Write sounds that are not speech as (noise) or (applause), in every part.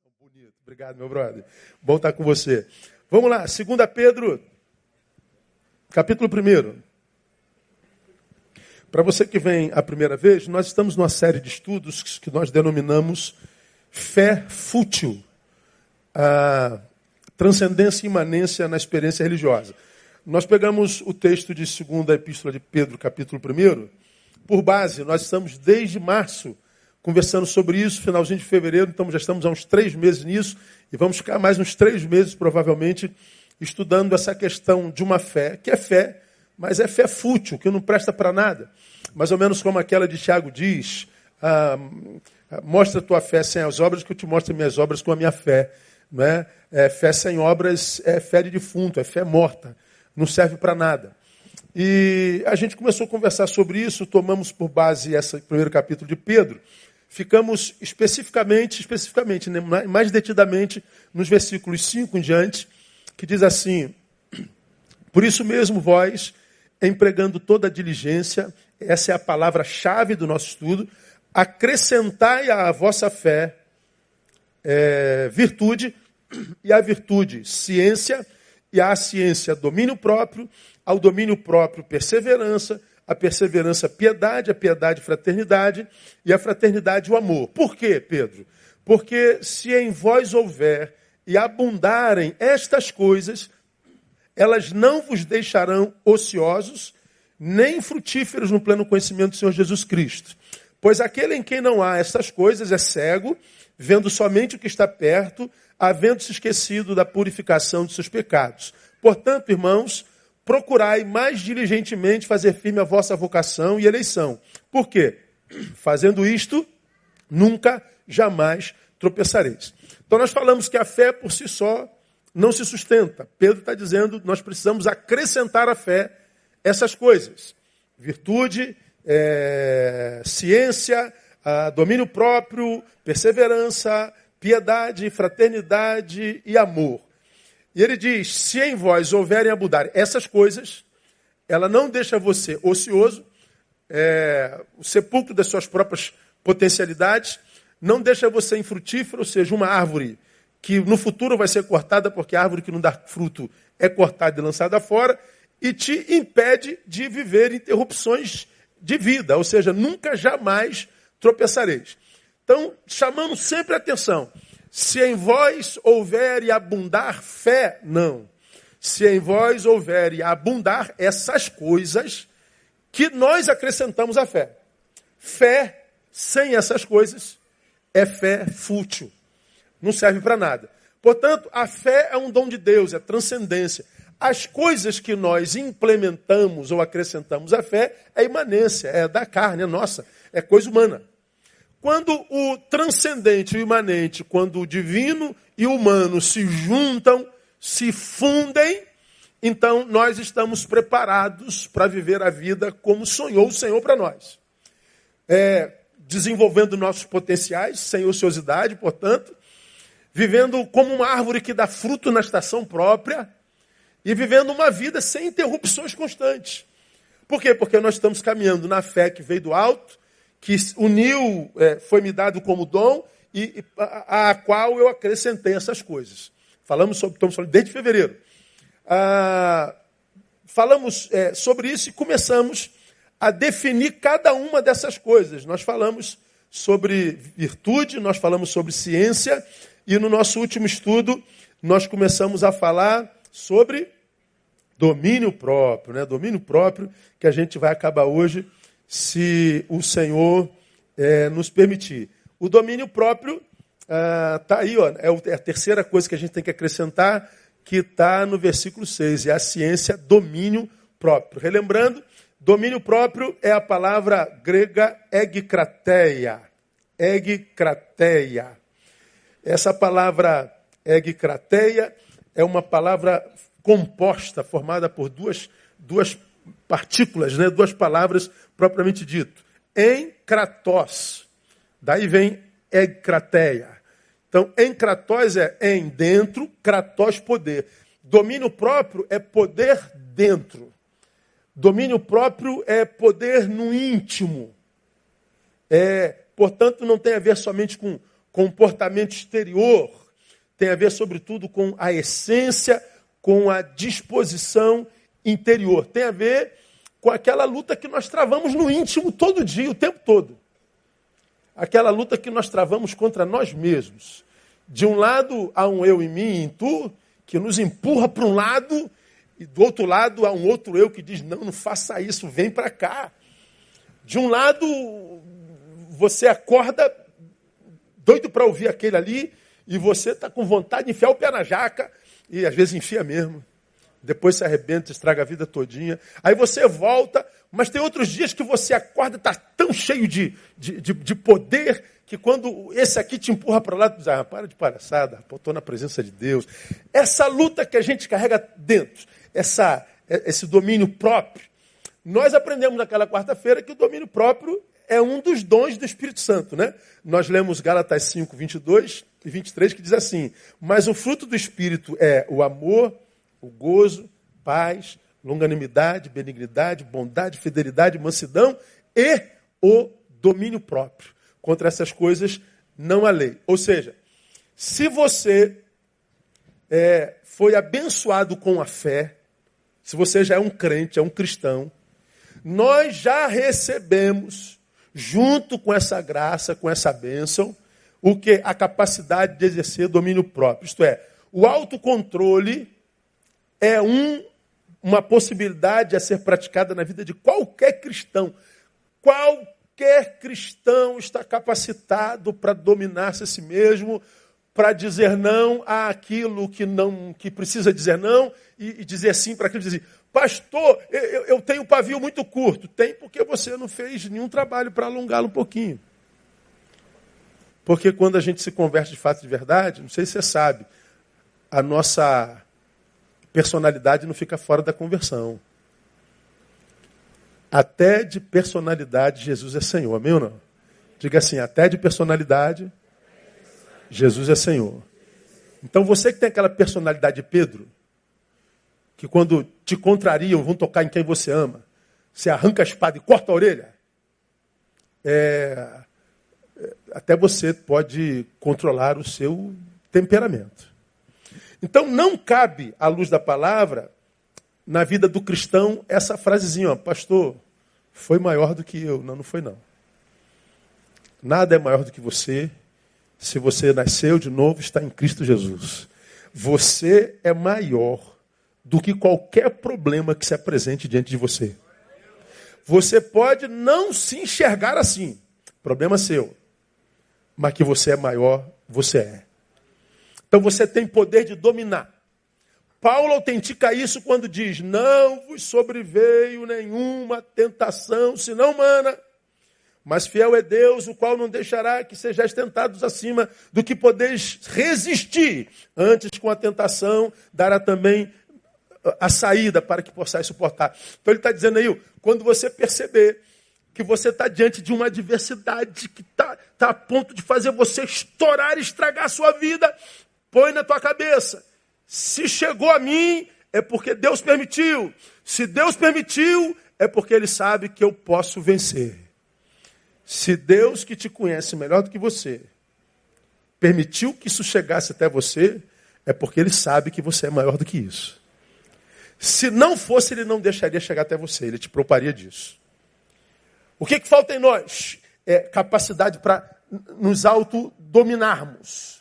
Bonito. Obrigado, meu brother. Bom estar com você. Vamos lá, 2 Pedro, capítulo 1. Para você que vem a primeira vez, nós estamos numa série de estudos que nós denominamos fé fútil, a transcendência e imanência na experiência religiosa. Nós pegamos o texto de 2 Epístola de Pedro, capítulo 1, por base, nós estamos desde março conversando sobre isso, finalzinho de fevereiro, então já estamos há uns três meses nisso, e vamos ficar mais uns três meses, provavelmente, estudando essa questão de uma fé, que é fé, mas é fé fútil, que não presta para nada. Mais ou menos como aquela de Tiago diz, ah, mostra tua fé sem as obras, que eu te mostro minhas obras com a minha fé. Não é? é fé sem obras é fé de defunto, é fé morta, não serve para nada. E a gente começou a conversar sobre isso, tomamos por base esse primeiro capítulo de Pedro, ficamos especificamente, especificamente, né, mais detidamente, nos versículos 5 em diante, que diz assim: (clears throat) Por isso mesmo, vós, empregando toda a diligência, essa é a palavra-chave do nosso estudo, acrescentai à vossa fé é, virtude, (clears throat) e à virtude ciência, e à ciência domínio próprio, ao domínio próprio perseverança, a perseverança, piedade, a piedade, fraternidade, e a fraternidade, o amor. Por quê, Pedro? Porque se em vós houver e abundarem estas coisas, elas não vos deixarão ociosos, nem frutíferos no pleno conhecimento do Senhor Jesus Cristo. Pois aquele em quem não há estas coisas é cego, vendo somente o que está perto, havendo-se esquecido da purificação de seus pecados. Portanto, irmãos, procurai mais diligentemente fazer firme a vossa vocação e eleição. Por quê? Fazendo isto, nunca, jamais tropeçareis. Então nós falamos que a fé por si só não se sustenta. Pedro está dizendo nós precisamos acrescentar à fé essas coisas: virtude, é, ciência, domínio próprio, perseverança, piedade, fraternidade e amor. E ele diz: se em vós houverem abundar essas coisas, ela não deixa você ocioso, é, o sepulcro das suas próprias potencialidades, não deixa você infrutífero, ou seja, uma árvore que no futuro vai ser cortada, porque a árvore que não dá fruto é cortada e lançada fora, e te impede de viver interrupções de vida, ou seja, nunca jamais tropeçareis. Então, chamamos sempre a atenção. Se em vós houver e abundar fé, não. Se em vós houver e abundar essas coisas que nós acrescentamos à fé. Fé sem essas coisas é fé fútil. Não serve para nada. Portanto, a fé é um dom de Deus, é transcendência. As coisas que nós implementamos ou acrescentamos à fé é imanência, é da carne, é nossa, é coisa humana. Quando o transcendente e o imanente, quando o divino e o humano se juntam, se fundem, então nós estamos preparados para viver a vida como sonhou o Senhor para nós. É, desenvolvendo nossos potenciais, sem ociosidade, portanto, vivendo como uma árvore que dá fruto na estação própria e vivendo uma vida sem interrupções constantes. Por quê? Porque nós estamos caminhando na fé que veio do alto, que uniu, é, foi me dado como dom e a, a, qual eu acrescentei essas coisas. Falamos sobre, estamos falando desde fevereiro. Ah, falamos é, sobre isso e começamos a definir cada uma dessas coisas. Nós falamos sobre virtude, nós falamos sobre ciência e no nosso último estudo nós começamos a falar sobre domínio próprio, né? Domínio próprio que a gente vai acabar hoje se o Senhor é, nos permitir. O domínio próprio está ah, aí, ó, é, é a terceira coisa que a gente tem que acrescentar, que está no versículo 6, é a ciência domínio próprio. Relembrando, domínio próprio é a palavra grega egkrateia. Egkrateia. Essa palavra egkrateia é uma palavra composta, formada por duas, duas partículas, né? duas palavras propriamente dito. Em Kratos. Daí vem Egkrateia. Então, em Kratos é em dentro, Kratos poder. Domínio próprio é poder dentro. Domínio próprio é poder no íntimo. É, portanto, não tem a ver somente com, comportamento exterior. Tem a ver, sobretudo, com a essência, com a disposição interior. Tem a ver com aquela luta que nós travamos no íntimo todo dia, o tempo todo. Aquela luta que nós travamos contra nós mesmos. De um lado há um eu em mim, em tu, que nos empurra para um lado, e do outro lado há um outro eu que diz: não, não faça isso, vem para cá. De um lado, você acorda doido para ouvir aquele ali, e você está com vontade de enfiar o pé na jaca, e às vezes enfia mesmo depois se arrebenta, estraga a vida todinha. Aí você volta, mas tem outros dias que você acorda e está tão cheio de, de, de, de, poder que quando esse aqui te empurra para lá, tu diz, ah, para de palhaçada, estou na presença de Deus. Essa luta que a gente carrega dentro, essa, esse domínio próprio, nós aprendemos naquela quarta-feira que o domínio próprio é um dos dons do Espírito Santo, né? Nós lemos Gálatas 5, 22 e 23, que diz assim, mas o fruto do Espírito é o amor, o gozo, paz, longanimidade, benignidade, bondade, fidelidade, mansidão e o domínio próprio. Contra essas coisas não há lei. Ou seja, se você é, foi abençoado com a fé, se você já é um crente, é um cristão, nós já recebemos, junto com essa graça, com essa bênção, o que? A capacidade de exercer domínio próprio. Isto é, o autocontrole é um, uma possibilidade a ser praticada na vida de qualquer cristão. Qualquer cristão está capacitado para dominar-se a si mesmo, para dizer não àquilo que não que precisa dizer não e, e dizer sim para aquilo que dizer pastor eu, eu tenho pavio muito curto. Tem porque você não fez nenhum trabalho para alongá-lo um pouquinho. Porque quando a gente se converte de fato de verdade não sei se você sabe a nossa personalidade não fica fora da conversão. Até de personalidade, Jesus é Senhor. Amém ou não? Diga assim: até de personalidade, Jesus é Senhor. Então você que tem aquela personalidade de Pedro, que quando te contrariam, vão tocar em quem você ama, você arranca a espada e corta a orelha, é, é até você pode controlar o seu temperamento. Então não cabe, à luz da palavra, na vida do cristão, essa frasezinha, ó, pastor, foi maior do que eu. Não, não foi não. Nada é maior do que você. Se você nasceu de novo, está em Cristo Jesus. Você é maior do que qualquer problema que se apresente diante de você. Você pode não se enxergar assim, problema seu, mas que você é maior, você é. Então você tem poder de dominar. Paulo autentica isso quando diz: Não vos sobreveio nenhuma tentação, senão humana. Mas fiel é Deus, o qual não deixará que sejais tentados acima do que podeis resistir. Antes, com a tentação, dará também a saída para que possais suportar. Então ele está dizendo aí, quando você perceber que você está diante de uma adversidade que está tá a ponto de fazer você estourar estragar a sua vida, Põe na tua cabeça. Se chegou a mim, é porque Deus permitiu. Se Deus permitiu, é porque Ele sabe que eu posso vencer. Se Deus, que te conhece melhor do que você, permitiu que isso chegasse até você, é porque Ele sabe que você é maior do que isso. Se não fosse, Ele não deixaria chegar até você, Ele te proparia disso. O que, que falta em nós? É capacidade para nos autodominarmos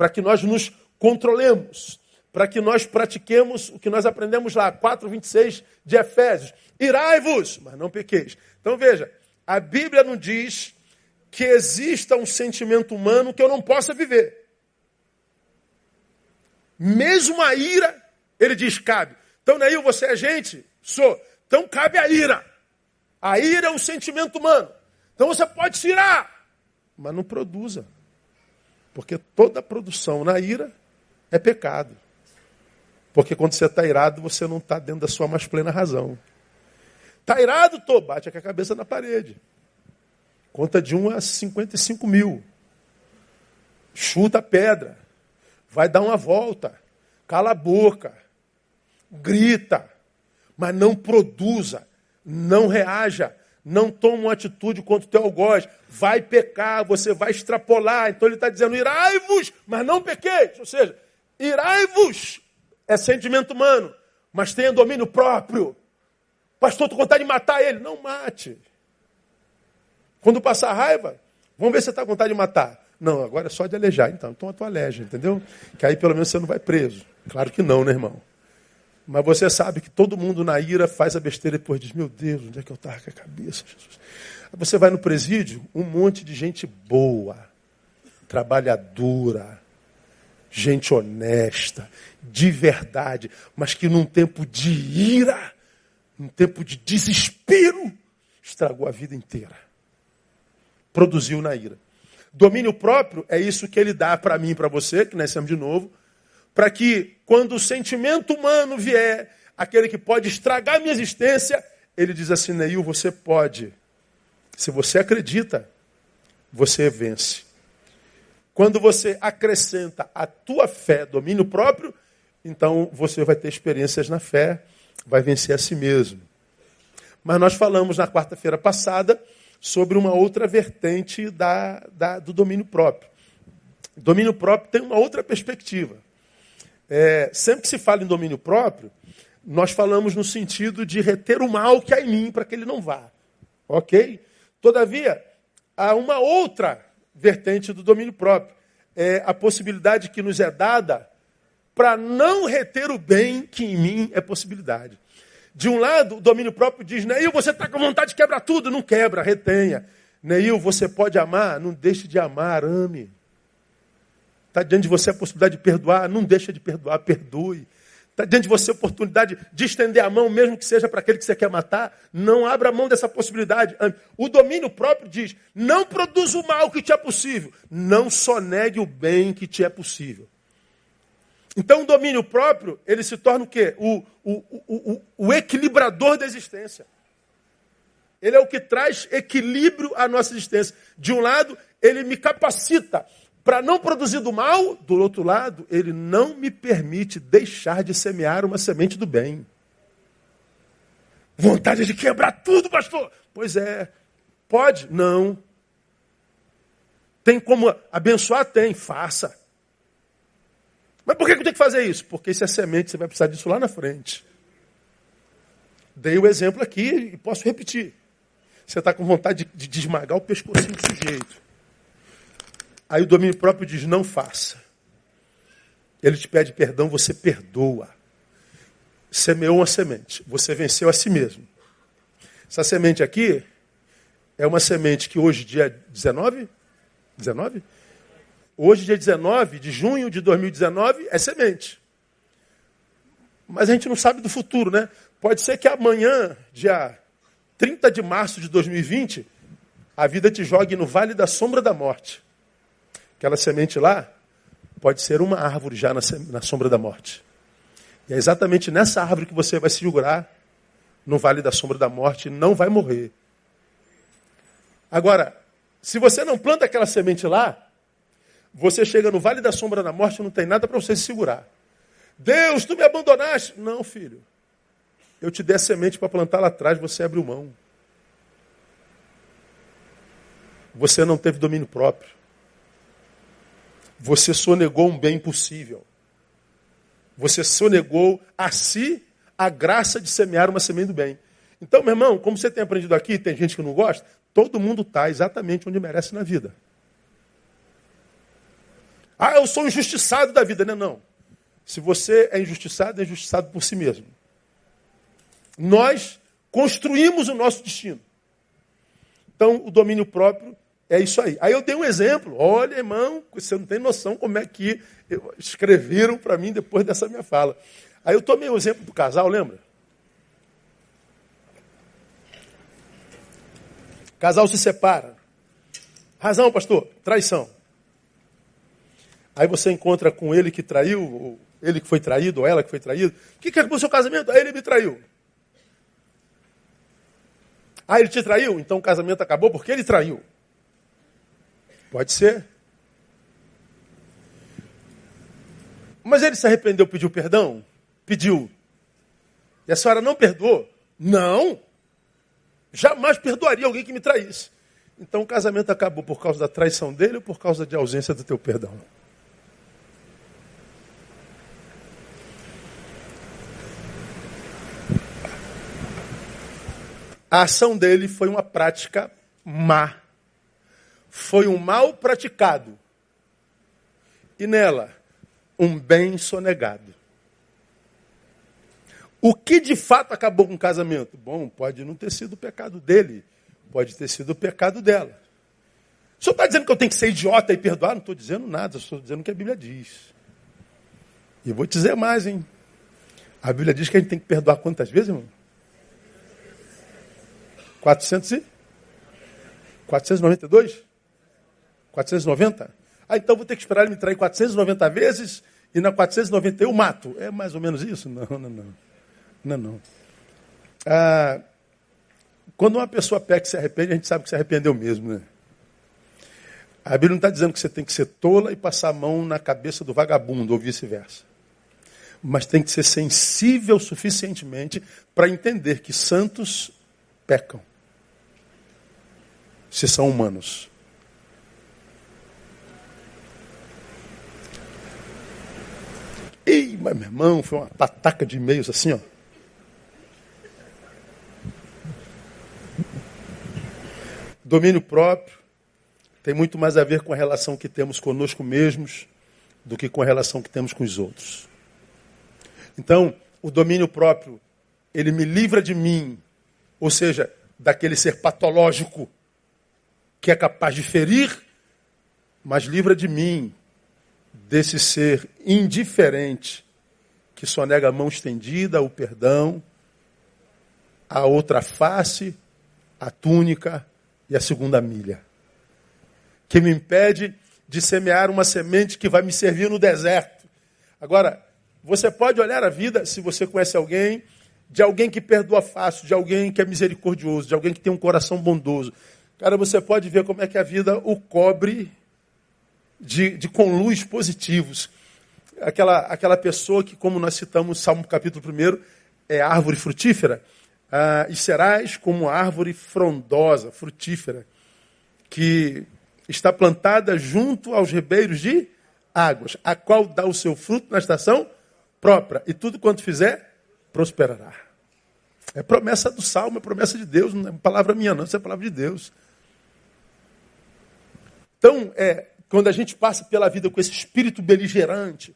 para que nós nos controlemos, para que nós pratiquemos o que nós aprendemos lá, 4,26 de Efésios. Irai-vos, mas não pequeis. Então veja, a Bíblia não diz que exista um sentimento humano que eu não possa viver. Mesmo a ira, ele diz, cabe. Então, Neil, você é gente? Sou. Então cabe a ira. A ira é um sentimento humano. Então você pode se irar, mas não produza. Porque toda produção na ira é pecado. Porque quando você está irado, você não está dentro da sua mais plena razão. Está irado, tô, bate com a cabeça na parede. Conta de 1 a 55 mil. Chuta a pedra. Vai dar uma volta. Cala a boca. Grita. Mas não produza. Não reaja. Não toma uma atitude contra o teu algoz, vai pecar, você vai extrapolar. Então ele está dizendo, irai-vos, mas não pequeis. Ou seja, irai-vos é sentimento humano, mas tenha domínio próprio. Pastor, estou com vontade de matar ele. Não mate. Quando passar raiva, vamos ver se você está com vontade de matar. Não, agora é só de alejar. Então, então tu aleja, entendeu? Que aí pelo menos você não vai preso. Claro que não, né, irmão? Mas você sabe que todo mundo na ira faz a besteira e depois diz, meu Deus, onde é que eu estava com a cabeça, Jesus? Você vai no presídio, um monte de gente boa, trabalhadora, gente honesta, de verdade, mas que num tempo de ira, num tempo de desespero, estragou a vida inteira. Produziu na ira. Domínio próprio é isso que ele dá para mim e para você, que nascemos de novo, para que quando o sentimento humano vier, aquele que pode estragar minha existência, ele diz assim, Neil, você pode. Se você acredita, você vence. Quando você acrescenta a tua fé, domínio próprio, então você vai ter experiências na fé, vai vencer a si mesmo. Mas nós falamos na quarta-feira passada sobre uma outra vertente da, da, do domínio próprio. Domínio próprio tem uma outra perspectiva. É, sempre que se fala em domínio próprio, nós falamos no sentido de reter o mal que há em mim para que ele não vá. Ok? Todavia, há uma outra vertente do domínio próprio. É a possibilidade que nos é dada para não reter o bem que em mim é possibilidade. De um lado, o domínio próprio diz, Neil, você está com vontade de quebrar tudo. Não quebra, retenha. Neil, você pode amar, não deixe de amar, ame. Está diante de você a possibilidade de perdoar, não deixe de perdoar, perdoe. Está diante de você a oportunidade de estender a mão, mesmo que seja para aquele que você quer matar, não abra mão dessa possibilidade. O domínio próprio diz: não produza o mal que te é possível, não só negue o bem que te é possível. Então o domínio próprio, ele se torna o quê? O, o, o, o, equilibrador da existência. Ele é o que traz equilíbrio à nossa existência. De um lado, ele me capacita para não produzir do mal, do outro lado, ele não me permite deixar de semear uma semente do bem. Vontade de quebrar tudo, pastor. Pois é. Pode? Não. Tem como abençoar? Tem. Faça. Mas por que eu tenho que fazer isso? Porque se é semente, você vai precisar disso lá na frente. Dei o exemplo aqui e posso repetir. Você está com vontade de, de esmagar o pescocinho do sujeito. Aí o domínio próprio diz: não faça. Ele te pede perdão, você perdoa. Semeou uma semente, você venceu a si mesmo. Essa semente aqui é uma semente que hoje, dia 19, 19? Hoje, dia 19 de junho de 2019, é semente. Mas a gente não sabe do futuro, né? Pode ser que amanhã, dia 30 de março de 2020, a vida te jogue no vale da sombra da morte. Aquela semente lá pode ser uma árvore já na, na sombra da morte. E é exatamente nessa árvore que você vai se segurar no vale da sombra da morte e não vai morrer. Agora, se você não planta aquela semente lá, você chega no vale da sombra da morte e não tem nada para você se segurar. Deus, tu me abandonaste. Não, filho. Eu te dei a semente para plantar lá atrás, você abriu mão. Você não teve domínio próprio. Você sonegou um bem possível. Você sonegou a si a graça de semear uma semente do bem. Então, meu irmão, como você tem aprendido aqui, tem gente que não gosta, todo mundo está exatamente onde merece na vida. Ah, eu sou injustiçado da vida. Não, não. Se você é injustiçado, é injustiçado por si mesmo. Nós construímos o nosso destino. Então, o domínio próprio é isso aí. Aí eu dei um exemplo. Olha, irmão, você não tem noção como é que escreveram para mim depois dessa minha fala. Aí eu tomei o um exemplo do casal, lembra? Casal se separa. Razão, pastor? Traição. Aí você encontra com ele que traiu, ou ele que foi traído, ou ela que foi traído. O que, que acabou o seu casamento? Aí ele me traiu. Ah, ele te traiu? Então o casamento acabou porque ele traiu. Pode ser. Mas ele se arrependeu, pediu perdão? Pediu. E a senhora não perdoou? Não. Jamais perdoaria alguém que me traísse. Então o casamento acabou por causa da traição dele ou por causa de ausência do teu perdão? A ação dele foi uma prática má. Foi um mal praticado. E nela, um bem sonegado. O que de fato acabou com o casamento? Bom, pode não ter sido o pecado dele, pode ter sido o pecado dela. O senhor está dizendo que eu tenho que ser idiota e perdoar? Não estou dizendo nada, estou dizendo o que a Bíblia diz. E vou te dizer mais, hein? A Bíblia diz que a gente tem que perdoar quantas vezes, irmão? 400 e? 492? 490? Ah, então vou ter que esperar ele me trair 490 vezes e na 491 eu mato. É mais ou menos isso? Não, não, não. Não, não. Ah, quando uma pessoa peca e se arrepende, a gente sabe que se arrependeu mesmo, né? A Bíblia não está dizendo que você tem que ser tola e passar a mão na cabeça do vagabundo, ou vice-versa. Mas tem que ser sensível suficientemente para entender que santos pecam. Se são humanos. Ei, mas meu irmão, foi uma pataca de e-mails assim, ó. Domínio próprio tem muito mais a ver com a relação que temos conosco mesmos do que com a relação que temos com os outros. Então, o domínio próprio, ele me livra de mim, ou seja, daquele ser patológico que é capaz de ferir, mas livra de mim desse ser indiferente que só nega a mão estendida, o perdão, a outra face, a túnica, e a segunda milha. Que me impede de semear uma semente que vai me servir no deserto. Agora, você pode olhar a vida, se você conhece alguém, de alguém que perdoa fácil, de alguém que é misericordioso, de alguém que tem um coração bondoso. Cara, você pode ver como é que a vida o cobre de, de conluios positivos. Aquela, aquela pessoa que, como nós citamos no Salmo capítulo 1, é árvore frutífera ah, e serás como árvore frondosa, frutífera, que está plantada junto aos ribeiros de águas, a qual dá o seu fruto na estação própria, e tudo quanto fizer, prosperará. É promessa do Salmo, é promessa de Deus, não é palavra minha, não, isso é palavra de Deus. Então, é, quando a gente passa pela vida com esse espírito beligerante,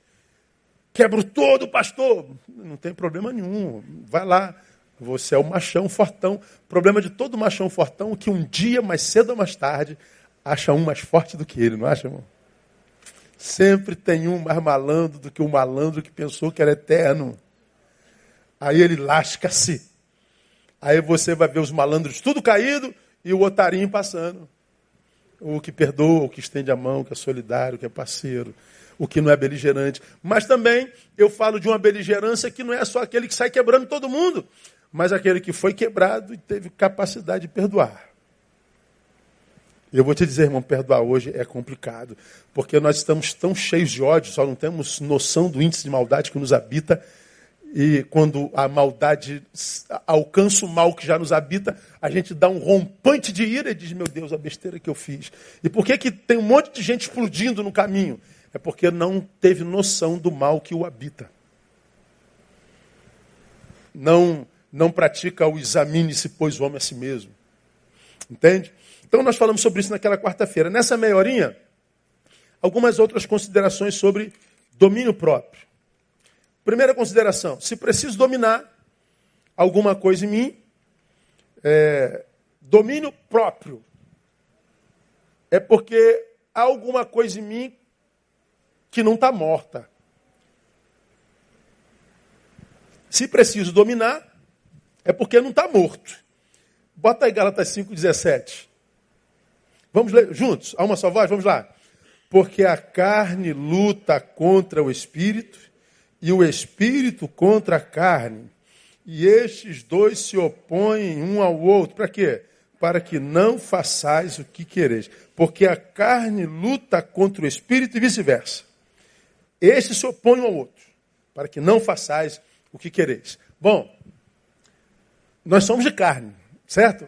quebra todo, pastor, não tem problema nenhum, vai lá, você é o machão fortão. O problema de todo machão fortão é que um dia, mais cedo ou mais tarde, acha um mais forte do que ele, não acha, irmão? Sempre tem um mais malandro do que o malandro que pensou que era eterno. Aí ele lasca-se. Aí você vai ver os malandros tudo caído e o otarinho passando. O que perdoa, o que estende a mão, o que é solidário, o que é parceiro, o que não é beligerante. Mas também eu falo de uma beligerância que não é só aquele que sai quebrando todo mundo mas aquele que foi quebrado e teve capacidade de perdoar. Eu vou te dizer, irmão, perdoar hoje é complicado, porque nós estamos tão cheios de ódio, só não temos noção do índice de maldade que nos habita. E quando a maldade alcança o mal que já nos habita, a gente dá um rompante de ira e diz: Meu Deus, a besteira que eu fiz. E por que, que tem um monte de gente explodindo no caminho? É porque não teve noção do mal que o habita. Não não pratica o examine-se, pois o homem a si mesmo. Entende? Então nós falamos sobre isso naquela quarta-feira. Nessa meia horinha, algumas outras considerações sobre domínio próprio. Primeira consideração: se preciso dominar alguma coisa em mim, é, domínio próprio é porque há alguma coisa em mim que não está morta. Se preciso dominar, é porque não está morto. Bota aí Gálatas 5,17. Vamos ler juntos, a uma só voz, vamos lá. Porque a carne luta contra o espírito e o espírito contra a carne. E estes dois se opõem um ao outro. Para quê? Para que não façais o que quereis. Porque a carne luta contra o espírito e vice-versa. Estes se opõem um ao outro. Para que não façais o que quereis. Bom, nós somos de carne, certo?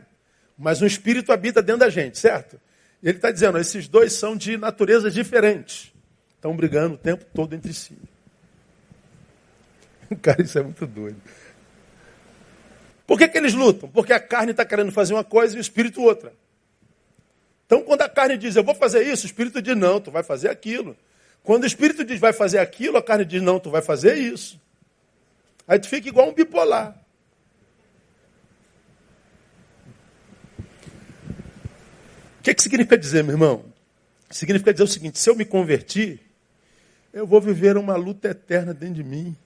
Mas um espírito habita dentro da gente, certo? Ele está dizendo, esses dois são de naturezas diferentes. Estão brigando o tempo todo entre si. (laughs) Cara, isso é muito doido. Por que, que eles lutam? Porque a carne está querendo fazer uma coisa e o espírito outra. Então, quando a carne diz, eu vou fazer isso, o espírito diz, não, tu vai fazer aquilo. Quando o espírito diz, vai fazer aquilo, a carne diz, não, tu vai fazer isso. Aí tu fica igual um bipolar. O que, que significa dizer, meu irmão? Significa dizer o seguinte: se eu me convertir, eu vou viver uma luta eterna dentro de mim.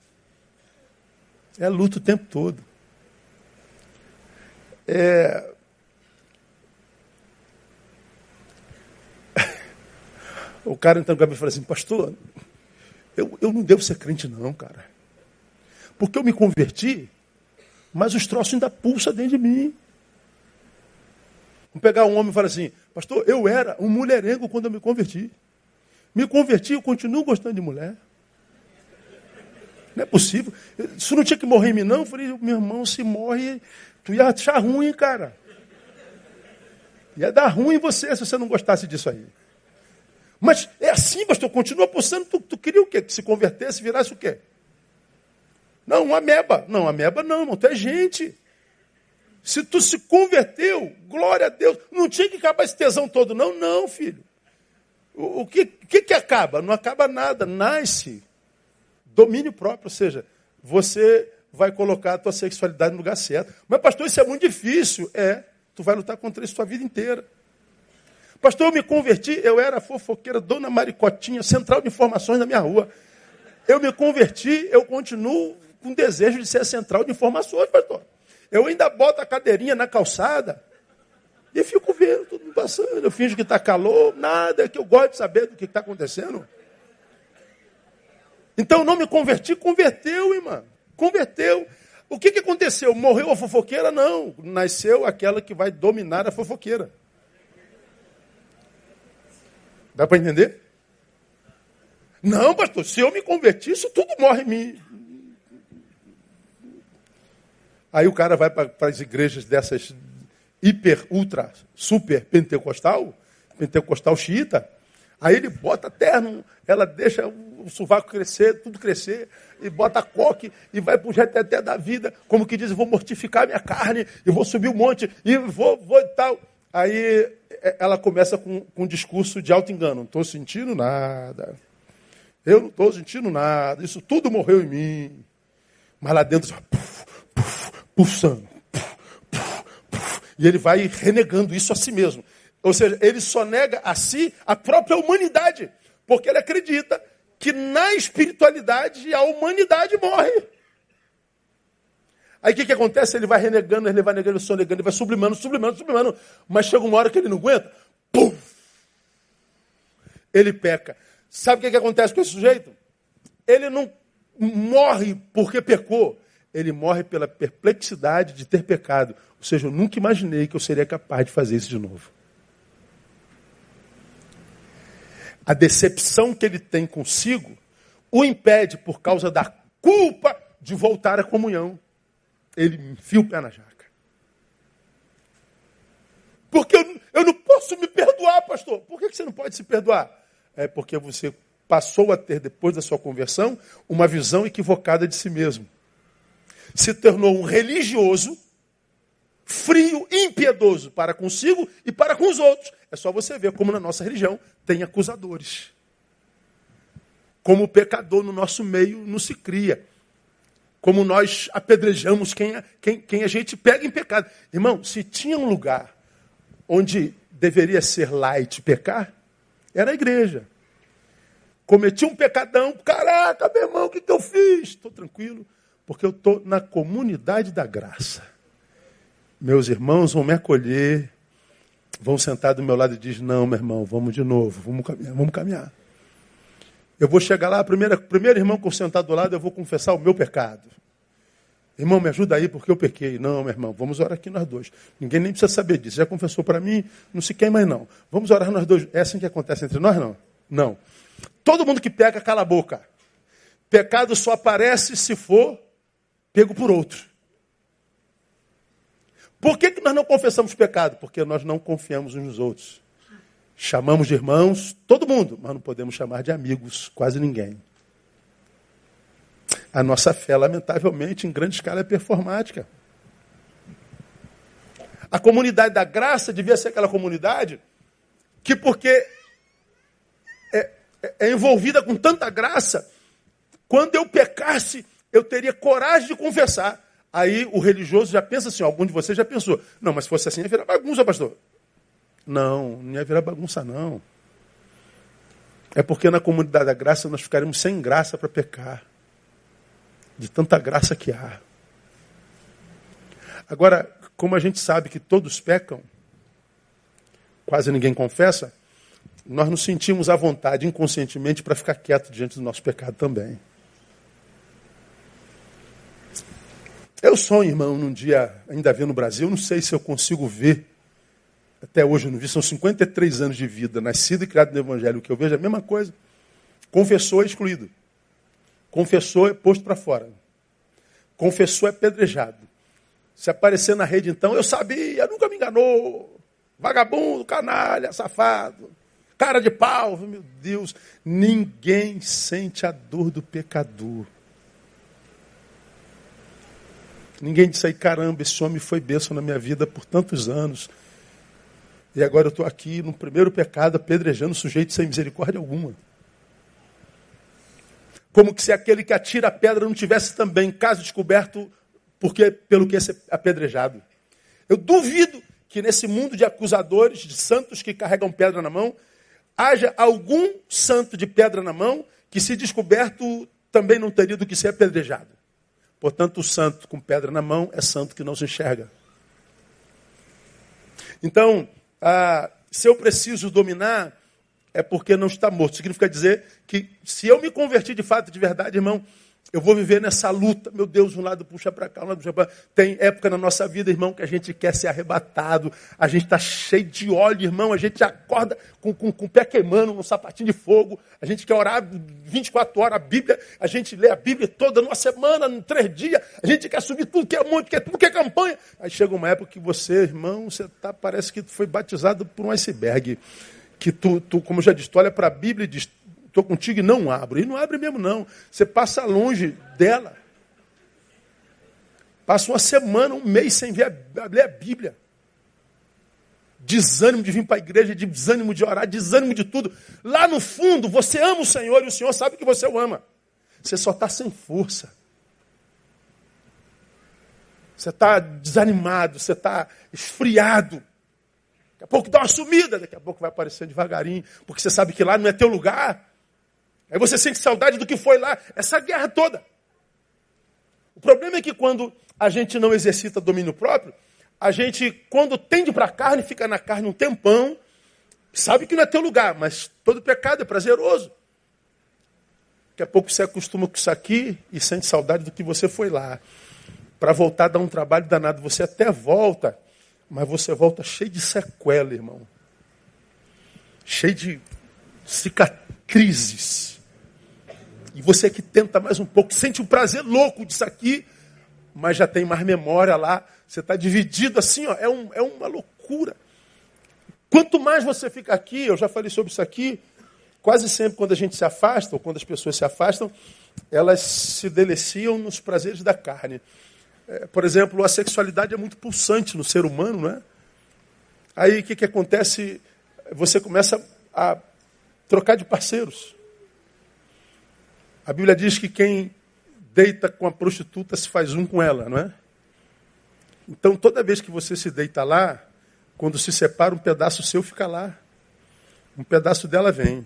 É luta o tempo todo. É... (laughs) O cara então me falou assim, pastor, eu, eu não devo ser crente não, cara. Porque eu me converti, mas os troços ainda pulsam dentro de mim. Vamos pegar um homem e falar assim, pastor, eu era um mulherengo quando eu me converti. Me converti, eu continuo gostando de mulher. Não é possível. Isso não tinha que morrer em mim, não. Eu falei, meu irmão, se morre, tu ia achar ruim, cara. Ia dar ruim em você se você não gostasse disso aí. Mas é assim, pastor, continua pulsando. Tu, tu queria o quê? Que se convertesse, virasse o quê? Não, uma ameba. Não, ameba não, irmão, tu é gente. Se tu se converteu, glória a Deus. Não tinha que acabar esse tesão todo, não, não, filho. O, o que, que, que acaba? Não acaba nada, nasce domínio próprio, ou seja, você vai colocar a tua sexualidade no lugar certo. Mas, pastor, isso é muito difícil. É, tu vai lutar contra isso a tua vida inteira. Pastor, eu me converti, eu era fofoqueira, dona Maricotinha, central de informações da minha rua. Eu me converti, eu continuo com desejo de ser central de informações, pastor. Eu ainda boto a cadeirinha na calçada e fico vendo tudo passando. Eu finjo que está calor, nada, é que eu gosto de saber do que está acontecendo. Então não me converti, converteu, irmã. Converteu. O que, que aconteceu? Morreu a fofoqueira? Não. Nasceu aquela que vai dominar a fofoqueira. Dá para entender? Não, pastor, se eu me converti, isso tudo morre em mim. Aí o cara vai para as igrejas dessas hiper, ultra, super pentecostal, pentecostal xiita. Aí ele bota terno, ela deixa o sovaco crescer, tudo crescer, e bota coque, e vai para o reteté da vida, como que diz, vou mortificar minha carne, e vou subir um monte, e vou, vou e tal. Aí é, ela começa com, com um discurso de auto-engano. Não estou sentindo nada. Eu não estou sentindo nada. Isso tudo morreu em mim. Mas lá dentro, puf, puf, pulsando. E ele vai renegando isso a si mesmo. Ou seja, ele só nega a si a própria humanidade. Porque ele acredita que na espiritualidade a humanidade morre. Aí o que, que acontece? Ele vai renegando, ele vai negando, sonegando, ele vai sublimando, sublimando, sublimando. Mas chega uma hora que ele não aguenta, pum! Ele peca. Sabe o que, que acontece com esse sujeito? Ele não morre porque pecou. Ele morre pela perplexidade de ter pecado. Ou seja, eu nunca imaginei que eu seria capaz de fazer isso de novo. A decepção que ele tem consigo o impede, por causa da culpa, de voltar à comunhão ele enfia o pé na jaca. Porque eu, eu não posso me perdoar, pastor. Por que você não pode se perdoar? É porque você passou a ter, depois da sua conversão, uma visão equivocada de si mesmo. Se tornou um religioso, frio, impiedoso para consigo e para com os outros. É só você ver como na nossa religião tem acusadores. Como o pecador no nosso meio não se cria como nós apedrejamos quem, quem, quem a gente pega em pecado. Irmão, se tinha um lugar onde deveria ser light pecar, era a igreja. Cometi um pecadão, caraca, meu irmão, o que, que eu fiz? Estou tranquilo, porque eu estou na comunidade da graça. Meus irmãos vão me acolher, vão sentar do meu lado e diz, não, meu irmão, vamos de novo, vamos caminhar, vamos caminhar. Eu vou chegar lá, primeiro, primeiro irmão que eu sentar do lado, eu vou confessar o meu pecado. Irmão, me ajuda aí porque eu pequei. Não, meu irmão, vamos orar aqui nós dois. Ninguém nem precisa saber disso. Já confessou para mim, não se quer mais não. Vamos orar nós dois. É assim que acontece entre nós, não? Não. Todo mundo que peca, cala a boca. Pecado só aparece se for pego por outro. Por que, que nós não confessamos pecado? Porque nós não confiamos uns nos outros. Chamamos de irmãos todo mundo, mas não podemos chamar de amigos quase ninguém. A nossa fé, lamentavelmente, em grande escala, é performática. A comunidade da graça devia ser aquela comunidade que, porque é, é, é envolvida com tanta graça, quando eu pecasse, eu teria coragem de confessar. Aí o religioso já pensa assim, algum de vocês já pensou, não, mas se fosse assim ia virar bagunça, pastor. Não, não ia virar bagunça, não. É porque na comunidade da graça nós ficaremos sem graça para pecar. De tanta graça que há. Agora, como a gente sabe que todos pecam, quase ninguém confessa, nós nos sentimos à vontade inconscientemente para ficar quieto diante do nosso pecado também. Eu sonho, irmão, num dia ainda ver no Brasil, não sei se eu consigo ver, até hoje eu não vi, são 53 anos de vida, nascido e criado no Evangelho, o que eu vejo é a mesma coisa. Confessou é excluído. Confessou é posto para fora. Confessou é pedrejado. Se aparecer na rede, então, eu sabia, nunca me enganou. Vagabundo, canalha, safado, cara de pau. Meu Deus, ninguém sente a dor do pecador. Ninguém disse aí, caramba, esse homem foi bênção na minha vida por tantos anos. E agora eu estou aqui no primeiro pecado, apedrejando o sujeito sem misericórdia alguma. Como que se aquele que atira a pedra não tivesse também caso descoberto porque, pelo que é apedrejado. Eu duvido que nesse mundo de acusadores, de santos que carregam pedra na mão, haja algum santo de pedra na mão que, se descoberto, também não teria do que ser apedrejado. Portanto, o santo com pedra na mão é santo que não se enxerga. Então, ah, se eu preciso dominar, é porque não está morto. Significa dizer que se eu me convertir de fato, de verdade, irmão, eu vou viver nessa luta, meu Deus, um lado puxa para cá, um lado puxa para. Tem época na nossa vida, irmão, que a gente quer ser arrebatado, a gente está cheio de óleo, irmão, a gente acorda com, com, com o pé queimando, um sapatinho de fogo, a gente quer orar 24 horas a Bíblia, a gente lê a Bíblia toda numa semana, em três dias, a gente quer subir tudo que é monte, quer tudo que é campanha. Aí chega uma época que você, irmão, você tá, parece que foi batizado por um iceberg. Que tu, tu como eu já disse, tu olha para a Bíblia e diz, estou contigo e não abro. E não abre mesmo, não. Você passa longe dela. Passa uma semana, um mês sem ver a, ler a Bíblia. Desânimo de vir para a igreja, desânimo de orar, desânimo de tudo. Lá no fundo, você ama o Senhor e o Senhor sabe que você o ama. Você só está sem força. Você está desanimado, você está esfriado. Daqui a pouco dá uma sumida, daqui a pouco vai aparecer devagarinho, porque você sabe que lá não é teu lugar. Aí você sente saudade do que foi lá, essa guerra toda. O problema é que quando a gente não exercita domínio próprio, a gente, quando tende para a carne, fica na carne um tempão, sabe que não é teu lugar, mas todo pecado é prazeroso. Daqui a pouco você acostuma com isso aqui e sente saudade do que você foi lá. Para voltar a dar um trabalho danado, você até volta, mas você volta cheio de sequela, irmão. Cheio de cicatrizes. E você que tenta mais um pouco, sente um prazer louco disso aqui, mas já tem mais memória lá. Você está dividido assim, ó, é, um, é uma loucura. Quanto mais você fica aqui, eu já falei sobre isso aqui, quase sempre quando a gente se afasta, ou quando as pessoas se afastam, elas se deliciam nos prazeres da carne. É, por exemplo, a sexualidade é muito pulsante no ser humano, não é? Aí o que, que acontece? Você começa a trocar de parceiros. A Bíblia diz que quem deita com a prostituta se faz um com ela, não é? Então, toda vez que você se deita lá, quando se separa, um pedaço seu fica lá. Um pedaço dela vem.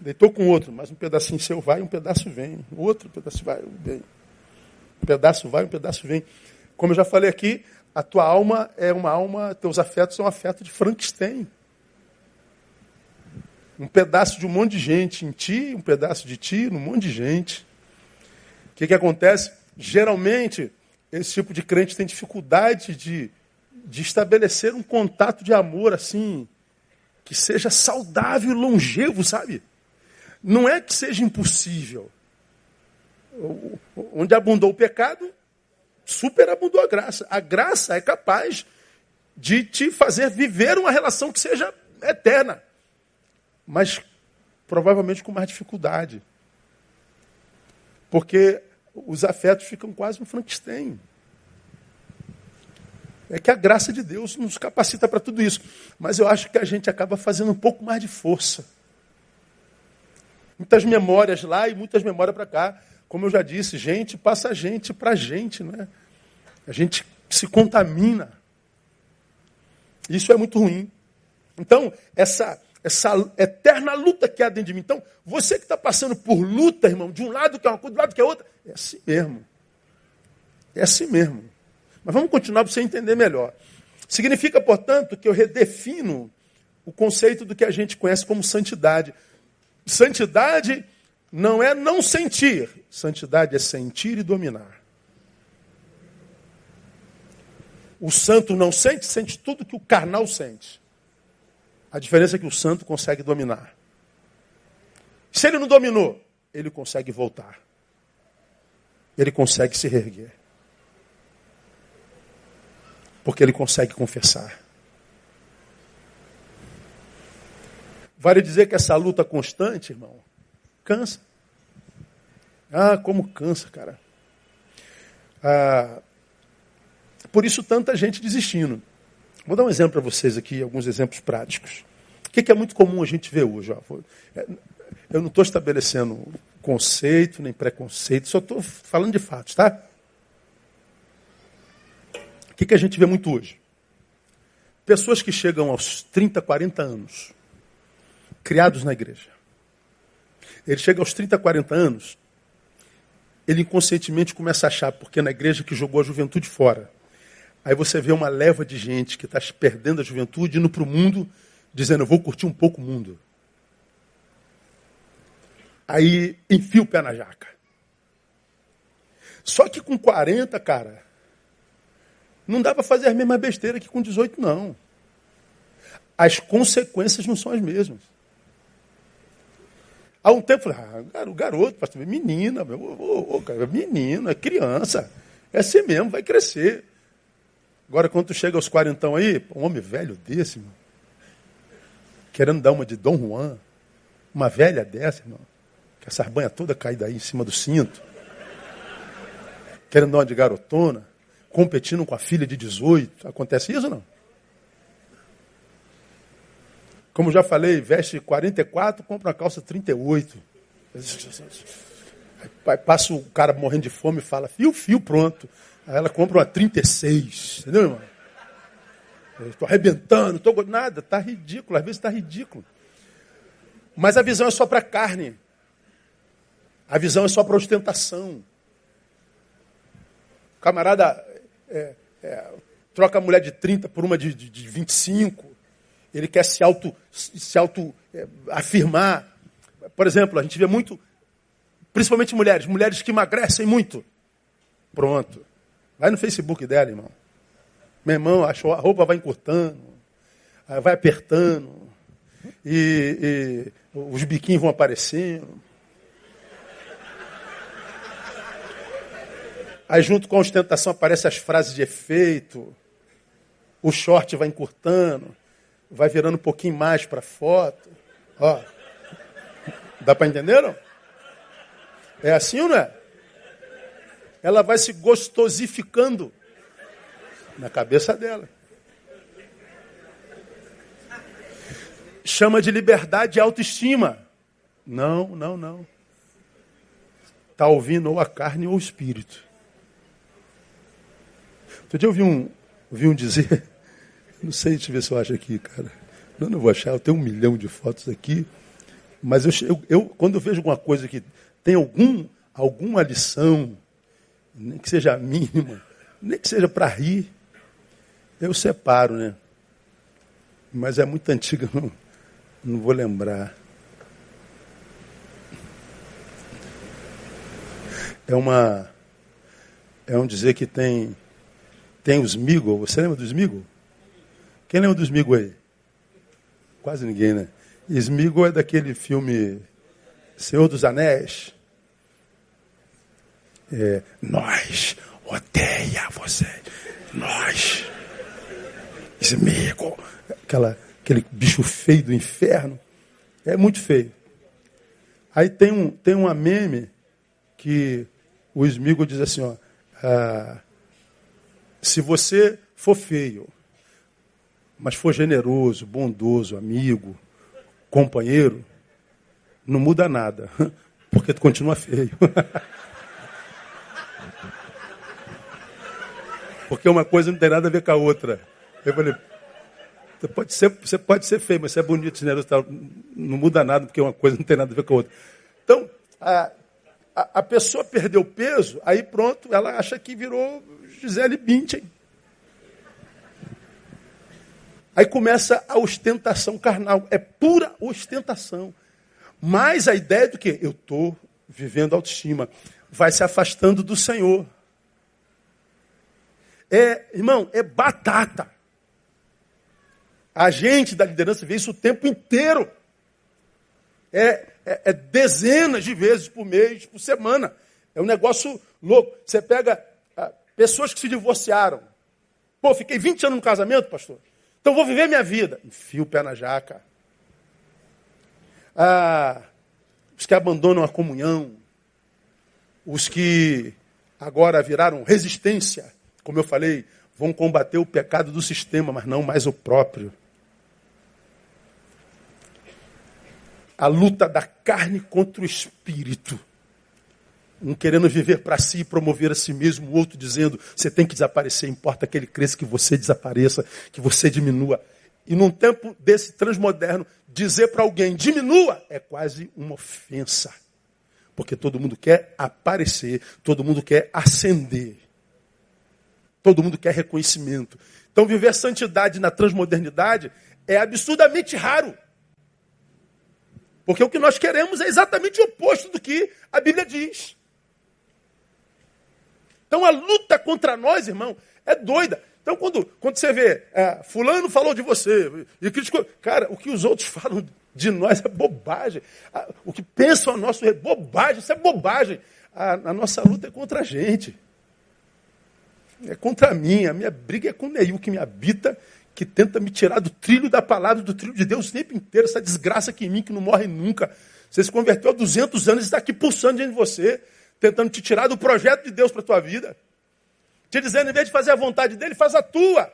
Deitou com outro, mas um pedacinho seu vai, um pedaço vem. Outro pedaço vai, vem. Um pedaço vai, um pedaço vem. Como eu já falei aqui, a tua alma é uma alma, teus afetos são afetos de Frankenstein um pedaço de um monte de gente em ti, um pedaço de ti, num monte de gente. O que, que acontece? Geralmente, esse tipo de crente tem dificuldade de, de estabelecer um contato de amor assim, que seja saudável e longevo, sabe? Não é que seja impossível. Onde abundou o pecado, superabundou a graça. A graça é capaz de te fazer viver uma relação que seja eterna, mas provavelmente com mais dificuldade. Porque os afetos ficam quase um Frankenstein. É que a graça de Deus nos capacita para tudo isso. Mas eu acho que a gente acaba fazendo um pouco mais de força. Muitas memórias lá e muitas memórias para cá. Como eu já disse, gente passa gente para gente, não é? A gente se contamina. Isso é muito ruim. Então, essa, essa eterna luta que há dentro de mim. Então, você que está passando por luta, irmão, de um lado que é uma coisa, do lado que é outra, é assim mesmo. É assim mesmo. Mas vamos continuar para você entender melhor. Significa, portanto, que eu redefino o conceito do que a gente conhece como santidade. Santidade não é não sentir, santidade é sentir e dominar. O santo não sente, sente tudo que o carnal sente. A diferença é que o santo consegue dominar. Se ele não dominou, ele consegue voltar. Ele consegue se reerguer. Porque ele consegue confessar. Vale dizer que essa luta constante, irmão, cansa. Ah, como cansa, cara. Ah, por isso tanta gente desistindo. Vou dar um exemplo para vocês aqui, alguns exemplos práticos. O que é muito comum a gente ver hoje? É, eu não estou estabelecendo conceito nem preconceito, só estou falando de fatos, tá? O que a gente vê muito hoje? Pessoas que chegam aos 30, 40 anos, criados na igreja. Ele chega aos 30, 40 anos, ele inconscientemente começa a achar, porque é na igreja que jogou a juventude fora. Aí você vê uma leva de gente que está perdendo a juventude, indo para o mundo, dizendo, eu vou curtir um pouco o mundo. Aí enfia o pé na jaca. Só que com 40, cara, não dá para fazer as mesmas besteiras que com 18, não. As consequências não são as mesmas. Há um tempo, ah, garoto, pastor, menina, meu, oh, menino, é criança. É assim mesmo, vai crescer. Agora, quando tu chega aos quarentão aí, um homem velho desse, querendo dar uma de Dom Juan, uma velha dessa, irmão, que essa arbanha toda caída aí em cima do cinto, querendo dar uma de garotona, competindo com a filha de 18. Acontece isso ou não? Como já falei, veste 44, compra uma calça 38. Aí passa o cara morrendo de fome e fala, fio, fio, pronto. Aí ela compra uma 36, entendeu, irmão? Estou arrebentando, estou. Nada, está ridículo, às vezes está ridículo. Mas a visão é só para carne. A visão é só para ostentação. O camarada é, é, troca a mulher de 30 por uma de, de, de 25. Ele quer se auto, se auto é, afirmar. Por exemplo, a gente vê muito, principalmente mulheres, mulheres que emagrecem muito. Pronto. Vai no Facebook dela, irmão. Meu irmão, a roupa vai encurtando, vai apertando, e, e os biquinhos vão aparecendo. Aí junto com a ostentação aparecem as frases de efeito, o short vai encurtando, vai virando um pouquinho mais para a foto. Ó. Dá para entender não? É assim ou não é? Ela vai se gostosificando na cabeça dela. Chama de liberdade e autoestima. Não, não, não. Está ouvindo ou a carne ou o espírito. Outro dia eu vi um, vi um dizer, (laughs) não sei, deixa eu ver se eu acho aqui, cara. Não, não vou achar, eu tenho um milhão de fotos aqui. Mas eu, eu, eu quando eu vejo alguma coisa que tem algum, alguma lição, nem que seja mínima, nem que seja para rir, eu separo, né? Mas é muito antiga, (laughs) não, não vou lembrar. É uma. É um dizer que tem. Tem os Migos. Você lembra dos Migos? Quem lembra dos Migos aí? Quase ninguém, né? Smigo é daquele filme Senhor dos Anéis. É, nós, odeia você. Nós. Esmigo. Aquela, aquele bicho feio do inferno. É muito feio. Aí tem, um, tem uma meme que o Esmigo diz assim, ó. Ah, se você for feio, mas for generoso, bondoso, amigo, companheiro, não muda nada, (laughs) porque tu continua feio. (laughs) porque uma coisa não tem nada a ver com a outra. Eu falei, você pode ser, você pode ser feio, mas você é bonito, generoso, não muda nada, porque uma coisa não tem nada a ver com a outra. Então, a, a, a pessoa perdeu peso, aí pronto, ela acha que virou Gisele Bündchen. Aí começa a ostentação carnal. É pura ostentação. Mas a ideia do que? Eu estou vivendo autoestima. Vai se afastando do Senhor. É, irmão, é batata. A gente da liderança vê isso o tempo inteiro. É, é, é dezenas de vezes por mês, por semana. É um negócio louco. Você pega ah, pessoas que se divorciaram. Pô, fiquei 20 anos no casamento, pastor. Então vou viver minha vida. Enfia o pé na jaca. Ah, os que abandonam a comunhão, os que agora viraram resistência, como eu falei, vão combater o pecado do sistema, mas não mais o próprio. A luta da carne contra o espírito. Um querendo viver para si e promover a si mesmo, o outro dizendo: você tem que desaparecer, importa que ele cresça, que você desapareça, que você diminua. E num tempo desse transmoderno, dizer para alguém diminua é quase uma ofensa. Porque todo mundo quer aparecer, todo mundo quer ascender, todo mundo quer reconhecimento. Então, viver santidade na transmodernidade é absurdamente raro. Porque o que nós queremos é exatamente o oposto do que a Bíblia diz. Então a luta contra nós, irmão, é doida. Então quando, quando você vê, é, fulano falou de você, e criticou, cara, o que os outros (laughs) falam de nós é bobagem. O que pensam a nosso é bobagem, isso é bobagem. A, a, nossa luta é contra a gente. É contra mim. A minha briga é com o Neil que me habita, que tenta me tirar do trilho da palavra, do trilho de Deus o tempo inteiro. Essa desgraça aqui em mim que não morre nunca. Você se converteu há 200 anos e está aqui pulsando diante de você tentando te tirar do projeto de Deus para a tua vida. Te dizendo, em vez de fazer a vontade dele, faz a tua.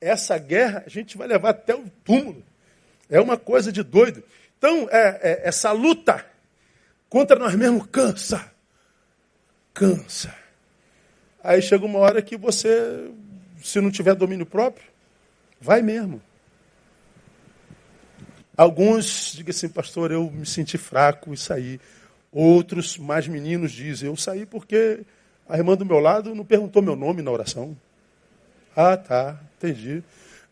Essa guerra a gente vai levar até o túmulo. É uma coisa de doido. Então, é, é, essa luta contra nós mesmos cansa. Cansa. Aí chega uma hora que você, se não tiver domínio próprio, vai mesmo. Alguns digam assim, pastor, eu me senti fraco e saí. Outros, mais meninos, dizem: Eu saí porque a irmã do meu lado não perguntou meu nome na oração. Ah, tá, entendi.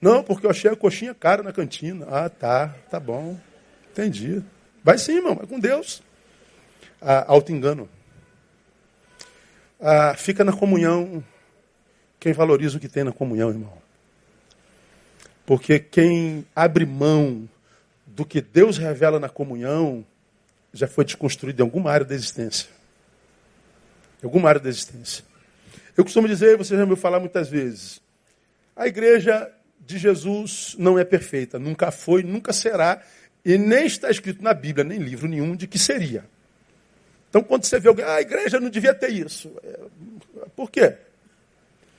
Não, porque eu achei a coxinha cara na cantina. Ah, tá, tá bom, entendi. Vai sim, irmão, vai com Deus. Ah, Auto-engano. Ah, fica na comunhão quem valoriza o que tem na comunhão, irmão. Porque quem abre mão do que Deus revela na comunhão, já foi desconstruído em alguma área da existência. Em alguma área da existência. Eu costumo dizer, você já me ouviu falar muitas vezes, a igreja de Jesus não é perfeita, nunca foi, nunca será, e nem está escrito na Bíblia, nem livro nenhum, de que seria. Então, quando você vê alguém, ah, a igreja não devia ter isso. É, por quê?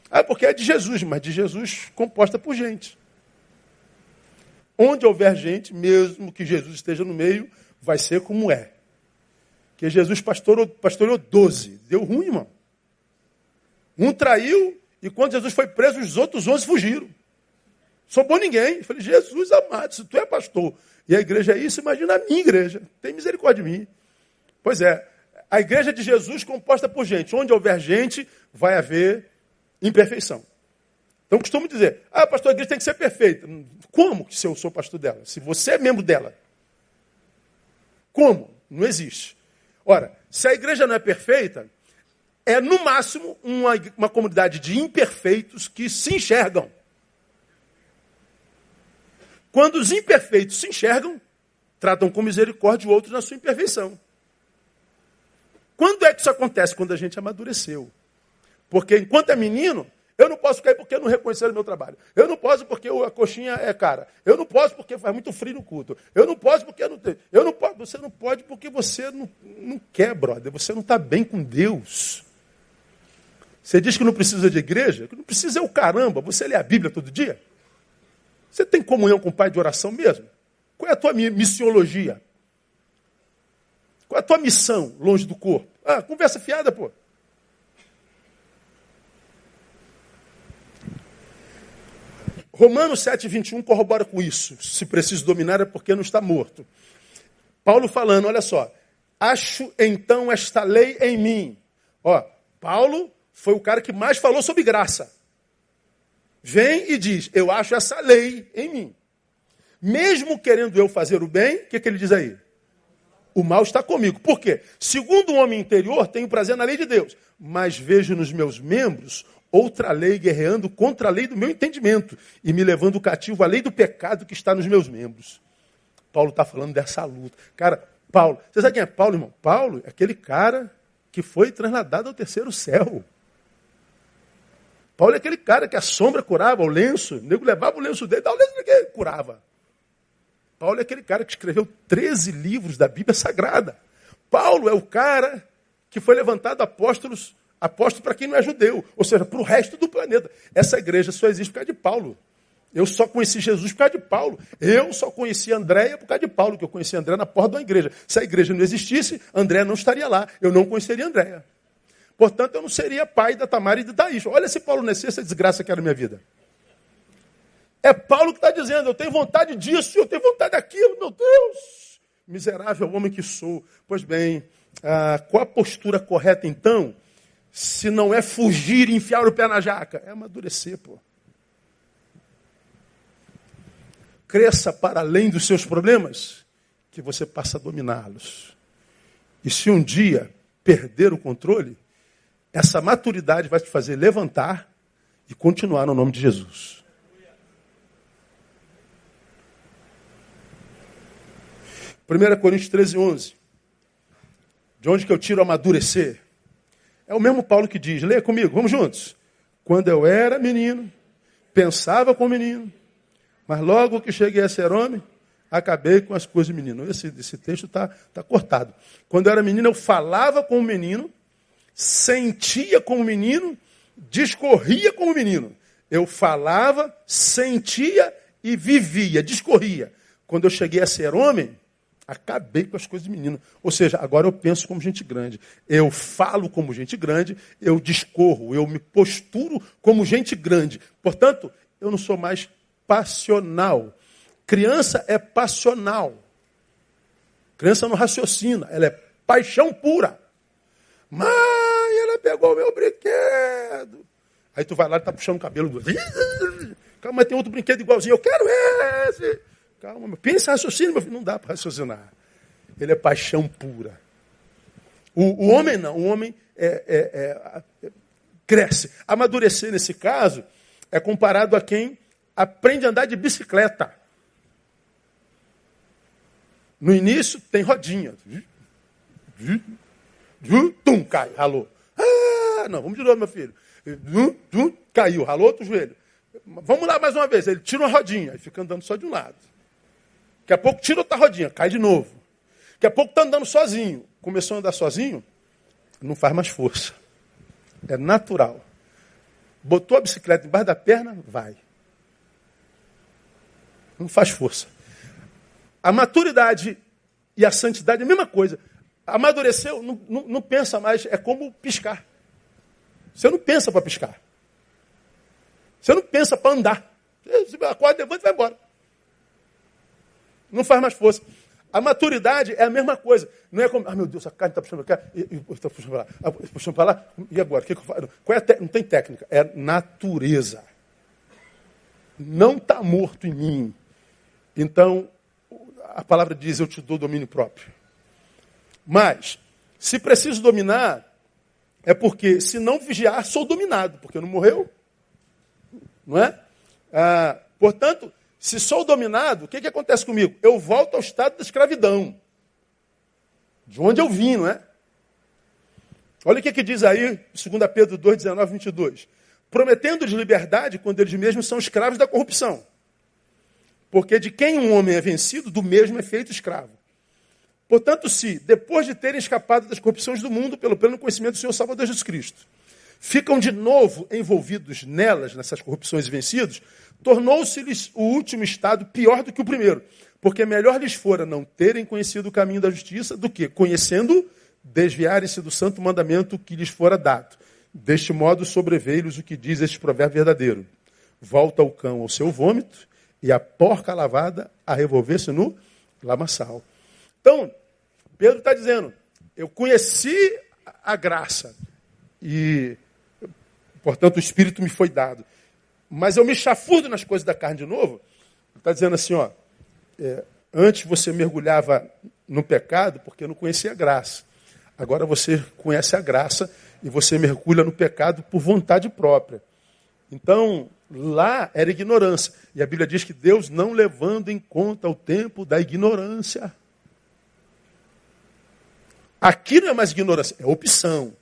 Ah, porque é de Jesus, mas de Jesus composta por gente. Onde houver gente, mesmo que Jesus esteja no meio, vai ser como é. Que Jesus pastoreou, pastoreou 12. Deu ruim, irmão. Um traiu, e quando Jesus foi preso, os outros 11 fugiram. Sobrou ninguém. Eu falei, Jesus amado, se tu é pastor e a igreja é isso, imagina a minha igreja. Tem misericórdia de mim. Pois é, a igreja de Jesus composta por gente. Onde houver gente, vai haver imperfeição. Então costumo dizer, ah, pastor, a igreja tem que ser perfeita. Como que se eu sou pastor dela? Se você é membro dela, como? Não existe. Ora, se a igreja não é perfeita, é no máximo uma, uma comunidade de imperfeitos que se enxergam. Quando os imperfeitos se enxergam, tratam com misericórdia o outro na sua imperfeição. Quando é que isso acontece? Quando a gente amadureceu. Porque enquanto é menino, eu não posso cair porque não reconheceram o meu trabalho. Eu não posso porque a coxinha é cara. Eu não posso porque faz muito frio no culto. Eu não posso porque eu não tenho. Eu não posso. Você não pode porque você não, não quer, brother. Você não está bem com Deus. Você diz que não precisa de igreja? Que não precisa é o caramba. Você lê a Bíblia todo dia? Você tem comunhão com o Pai de oração mesmo? Qual é a tua missiologia? Qual é a tua missão longe do corpo? Ah, conversa fiada, pô. Romanos 7, 21 corrobora com isso. Se preciso dominar é porque não está morto. Paulo falando, olha só. Acho então esta lei em mim. Ó, Paulo foi o cara que mais falou sobre graça. Vem e diz: Eu acho essa lei em mim. Mesmo querendo eu fazer o bem, o que, que ele diz aí? O mal está comigo. Por quê? Segundo o homem interior, tenho prazer na lei de Deus, mas vejo nos meus membros outra lei guerreando contra a lei do meu entendimento e me levando cativo à lei do pecado que está nos meus membros. Paulo está falando dessa luta. Cara, Paulo, você sabe quem é Paulo, irmão? Paulo é aquele cara que foi trasladado ao terceiro céu. Paulo é aquele cara que a sombra curava, o lenço, o nego levava o lenço dele, dá o lenço que curava. Paulo é aquele cara que escreveu 13 livros da Bíblia Sagrada. Paulo é o cara que foi levantado apóstolos, apóstolo para quem não é judeu, ou seja, para o resto do planeta. Essa igreja só existe por causa de Paulo. Eu só conheci Jesus por causa de Paulo. Eu só conheci Andréia por causa de Paulo, que eu conheci André na porta da igreja. Se a igreja não existisse, André não estaria lá. Eu não conheceria Andréia. Portanto, eu não seria pai da Tamara e de Thaís. Olha se Paulo nascesse, essa desgraça que era a minha vida. É Paulo que está dizendo, eu tenho vontade disso, eu tenho vontade daquilo, meu Deus. Miserável homem que sou. Pois bem, ah, qual a postura correta então? Se não é fugir e enfiar o pé na jaca, é amadurecer, pô. Cresça para além dos seus problemas, que você passa a dominá-los. E se um dia perder o controle, essa maturidade vai te fazer levantar e continuar no nome de Jesus. Primeira Coríntios 13, 11. De onde que eu tiro amadurecer? É o mesmo Paulo que diz, leia comigo, vamos juntos. Quando eu era menino, pensava como menino, mas logo que cheguei a ser homem, acabei com as coisas de menino. Esse, esse texto está tá cortado. Quando eu era menino, eu falava como menino, sentia como menino, discorria como menino. Eu falava, sentia e vivia, discorria. Quando eu cheguei a ser homem, acabei com as coisas de menino. Ou seja, agora eu penso como gente grande. Eu falo como gente grande, eu discorro, eu me posturo como gente grande. Portanto, eu não sou mais passional. Criança é passional. Criança não raciocina, ela é paixão pura. Mãe, ela pegou o meu brinquedo. Aí tu vai lá e tá puxando o cabelo do. Calma, tem outro brinquedo igualzinho. Eu quero esse. Calma, meu. pensa, raciocínio, meu filho. Não dá para raciocinar. Ele é paixão pura. O, o homem não. O homem é, é, é, cresce. Amadurecer, nesse caso, é comparado a quem aprende a andar de bicicleta. No início, tem rodinha. Tum, cai, ralou. Ah, não, vamos de novo, meu filho. Tum, caiu, ralou outro joelho. Vamos lá mais uma vez. Ele tira uma rodinha e fica andando só de um lado. Daqui a pouco tira outra rodinha, cai de novo. Daqui a pouco está andando sozinho. Começou a andar sozinho, não faz mais força. É natural. Botou a bicicleta embaixo da perna, vai. Não faz força. A maturidade e a santidade é a mesma coisa. Amadureceu, não, não, não pensa mais, é como piscar. Você não pensa para piscar. Você não pensa para andar. Você acorda, levanta e vai embora. Não faz mais força. A maturidade é a mesma coisa. Não é como, ah, meu Deus, a carne está puxando para cá, está puxando para lá, ah, puxando para lá, e agora? O que, que eu faço? Qual é te... Não tem técnica, é natureza. Não está morto em mim. Então, a palavra diz, eu te dou domínio próprio. Mas, se preciso dominar, é porque se não vigiar, sou dominado, porque não morreu. Não é? Ah, portanto, se sou dominado, o que, que acontece comigo? Eu volto ao estado da escravidão. De onde eu vim, não é? Olha o que, que diz aí, 2 Pedro 2, 19, 22. Prometendo-lhes liberdade quando eles mesmos são escravos da corrupção. Porque de quem um homem é vencido, do mesmo é feito escravo. Portanto, se, depois de terem escapado das corrupções do mundo pelo pleno conhecimento do Senhor Salvador Jesus Cristo, ficam de novo envolvidos nelas, nessas corrupções e vencidos, tornou-se-lhes o último estado pior do que o primeiro. Porque melhor lhes fora não terem conhecido o caminho da justiça do que, conhecendo, desviarem-se do santo mandamento que lhes fora dado. Deste modo sobreveio-lhes o que diz este provérbio verdadeiro. Volta o cão ao seu vômito e a porca lavada a revolver-se no lamaçal. Então, Pedro está dizendo, eu conheci a graça e, portanto, o Espírito me foi dado. Mas eu me chafurdo nas coisas da carne de novo. Está dizendo assim, ó, é, antes você mergulhava no pecado porque não conhecia a graça. Agora você conhece a graça e você mergulha no pecado por vontade própria. Então, lá era ignorância. E a Bíblia diz que Deus não levando em conta o tempo da ignorância. Aqui não é mais ignorância, é opção.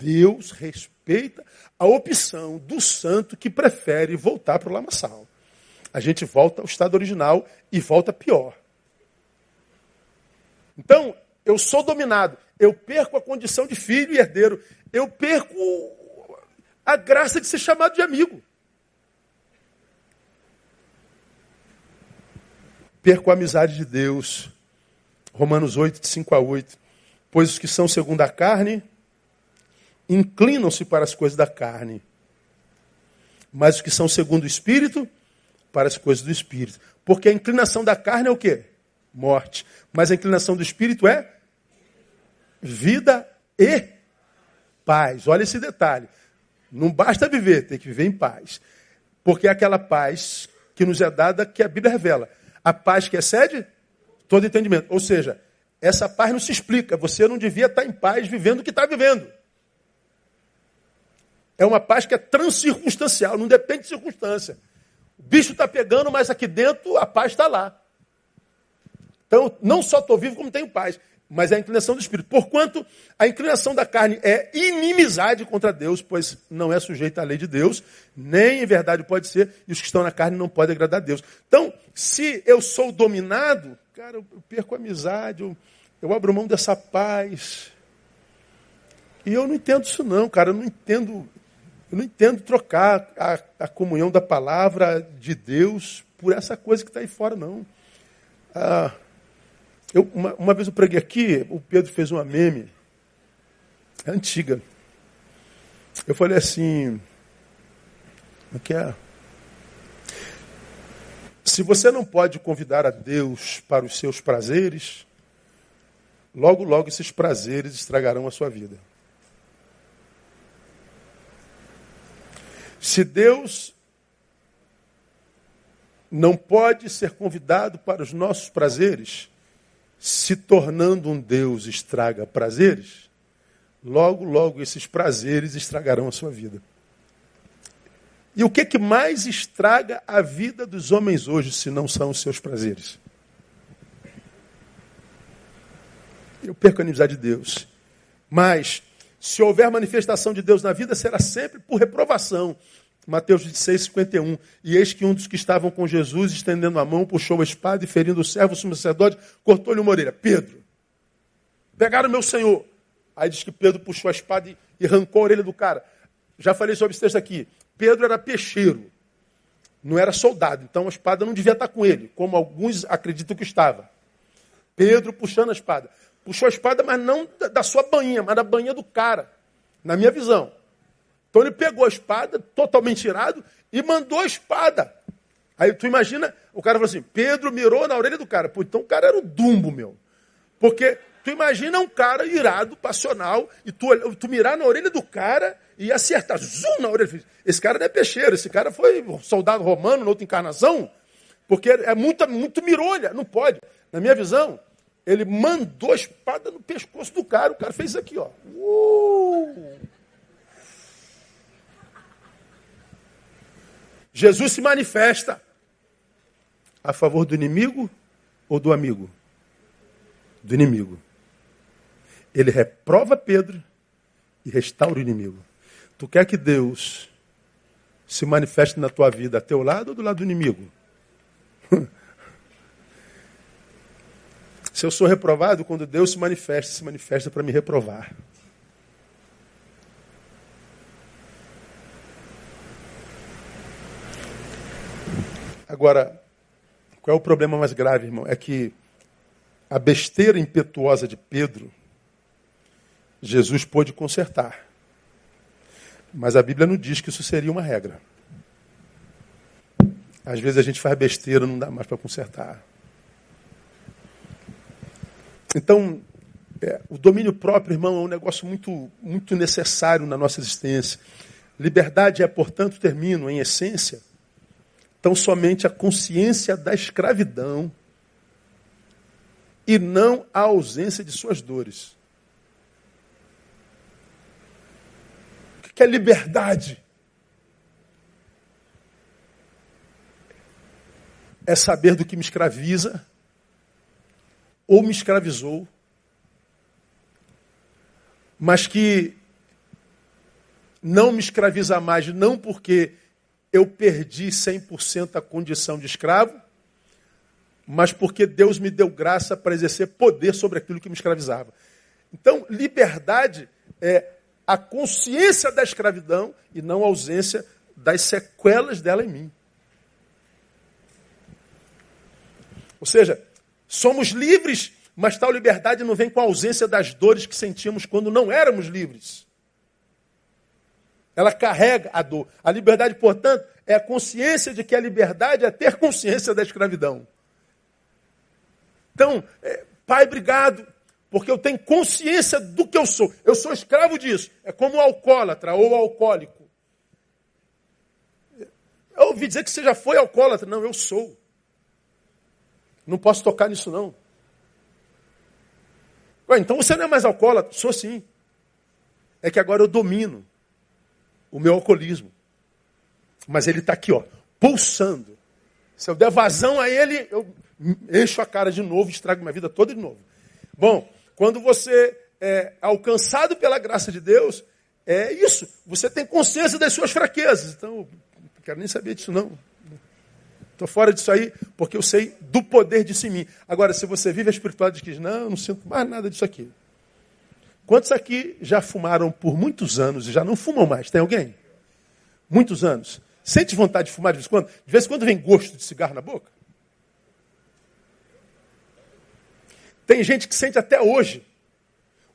Deus respeita a opção do santo que prefere voltar para o lamaçal. A gente volta ao estado original e volta pior. Então, eu sou dominado, eu perco a condição de filho e herdeiro, eu perco a graça de ser chamado de amigo. Perco a amizade de Deus. Romanos 8, de 5 a 8. Pois os que são segundo a carne inclinam-se para as coisas da carne. Mas os que são segundo o Espírito, para as coisas do Espírito. Porque a inclinação da carne é o quê? Morte. Mas a inclinação do Espírito é vida e paz. Olha esse detalhe. Não basta viver, tem que viver em paz. Porque é aquela paz que nos é dada que a Bíblia revela. A paz que excede todo entendimento. Ou seja, essa paz não se explica. Você não devia estar em paz vivendo o que está vivendo. É uma paz que é transcircunstancial, não depende de circunstância. O bicho está pegando, mas aqui dentro a paz está lá. Então, não só estou vivo, como tenho paz. Mas é a inclinação do Espírito. Porquanto a inclinação da carne é inimizade contra Deus, pois não é sujeita à lei de Deus, nem em verdade pode ser, e os que estão na carne não podem agradar a Deus. Então, se eu sou dominado, cara, eu perco a amizade, eu, eu abro mão dessa paz. E eu não entendo isso não, cara. Eu não entendo, eu não entendo trocar a, a comunhão da palavra de Deus por essa coisa que está aí fora, não. Ah, eu, uma, uma, vez eu preguei aqui, o Pedro fez uma meme, é antiga. Eu falei assim, o que é? Se você não pode convidar a Deus para os seus prazeres, logo, logo esses prazeres estragarão a sua vida. Se Deus não pode ser convidado para os nossos prazeres, se tornando um Deus estraga prazeres, logo, logo esses prazeres estragarão a sua vida. E o que, que mais estraga a vida dos homens hoje, se não são os seus prazeres? Eu perco a amizade de Deus. Mas, se houver manifestação de Deus na vida, será sempre por reprovação. Mateus 26, 51. E eis que um dos que estavam com Jesus, estendendo a mão, puxou a espada e, ferindo o servo, o sumo sacerdote, cortou-lhe uma orelha. Pedro, pegaram meu senhor. Aí diz que Pedro puxou a espada e, e arrancou a orelha do cara. Já falei sobre esse texto aqui. Pedro era peixeiro, não era soldado, então a espada não devia estar com ele, como alguns acreditam que estava. Pedro puxando a espada. Puxou a espada, mas não da sua banhinha, mas da banhinha do cara, na minha visão. Então ele pegou a espada, totalmente irado, e mandou a espada. Aí tu imagina, o cara falou assim: Pedro mirou na orelha do cara. Pô, então o cara era o dumbo, meu. Porque tu imagina um cara irado, passional, e tu, tu mirar na orelha do cara e acertar, zoom na orelha. Esse cara não é peixeiro, esse cara foi soldado romano, na outra encarnação, porque é muito, muito mirolha, não pode. Na minha visão, ele mandou a espada no pescoço do cara, o cara fez aqui, ó. Uh! Jesus se manifesta a favor do inimigo ou do amigo? Do inimigo. Ele reprova Pedro e restaura o inimigo. Tu quer que Deus se manifeste na tua vida a teu lado ou do lado do inimigo? (laughs) Se eu sou reprovado, quando Deus se manifesta, se manifesta para me reprovar. Agora, qual é o problema mais grave, irmão? É que a besteira impetuosa de Pedro, Jesus pôde consertar. Mas a Bíblia não diz que isso seria uma regra. Às vezes a gente faz besteira, não dá mais para consertar. Então, é, o domínio próprio, irmão, é um negócio muito, muito necessário na nossa existência. Liberdade é, portanto, termino, em essência, tão somente a consciência da escravidão e não a ausência de suas dores. O que é liberdade? É saber do que me escraviza ou me escravizou, mas que não me escraviza mais, não porque eu perdi 100% a condição de escravo, mas porque Deus me deu graça para exercer poder sobre aquilo que me escravizava. Então, liberdade é a consciência da escravidão e não a ausência das sequelas dela em mim. Ou seja, somos livres, mas tal liberdade não vem com a ausência das dores que sentíamos quando não éramos livres. Ela carrega a dor. A liberdade, portanto, é a consciência de que a liberdade é ter consciência da escravidão. Então, é, pai, obrigado, porque eu tenho consciência do que eu sou. Eu sou escravo disso. É como o alcoólatra ou o alcoólico. Eu ouvi dizer que você já foi alcoólatra. Não, eu sou. Não posso tocar nisso, não. Ué, então você não é mais alcoólatra? Sou sim. É que agora eu domino o meu alcoolismo. Mas ele está aqui, ó, pulsando. Se eu der vazão a ele, eu encho a cara de novo, estrago minha vida toda de novo. Bom, quando você é alcançado pela graça de Deus, é isso. Você tem consciência das suas fraquezas. Então, não quero nem saber disso, não. Estou fora disso aí, porque eu sei do poder disso em mim. Agora, se você vive a espiritualidade diz, não, eu não sinto mais nada disso aqui. Quantos aqui já fumaram por muitos anos e já não fumam mais? Tem alguém? Muitos anos. Sente vontade de fumar de vez em quando? De vez em quando vem gosto de cigarro na boca? Tem gente que sente até hoje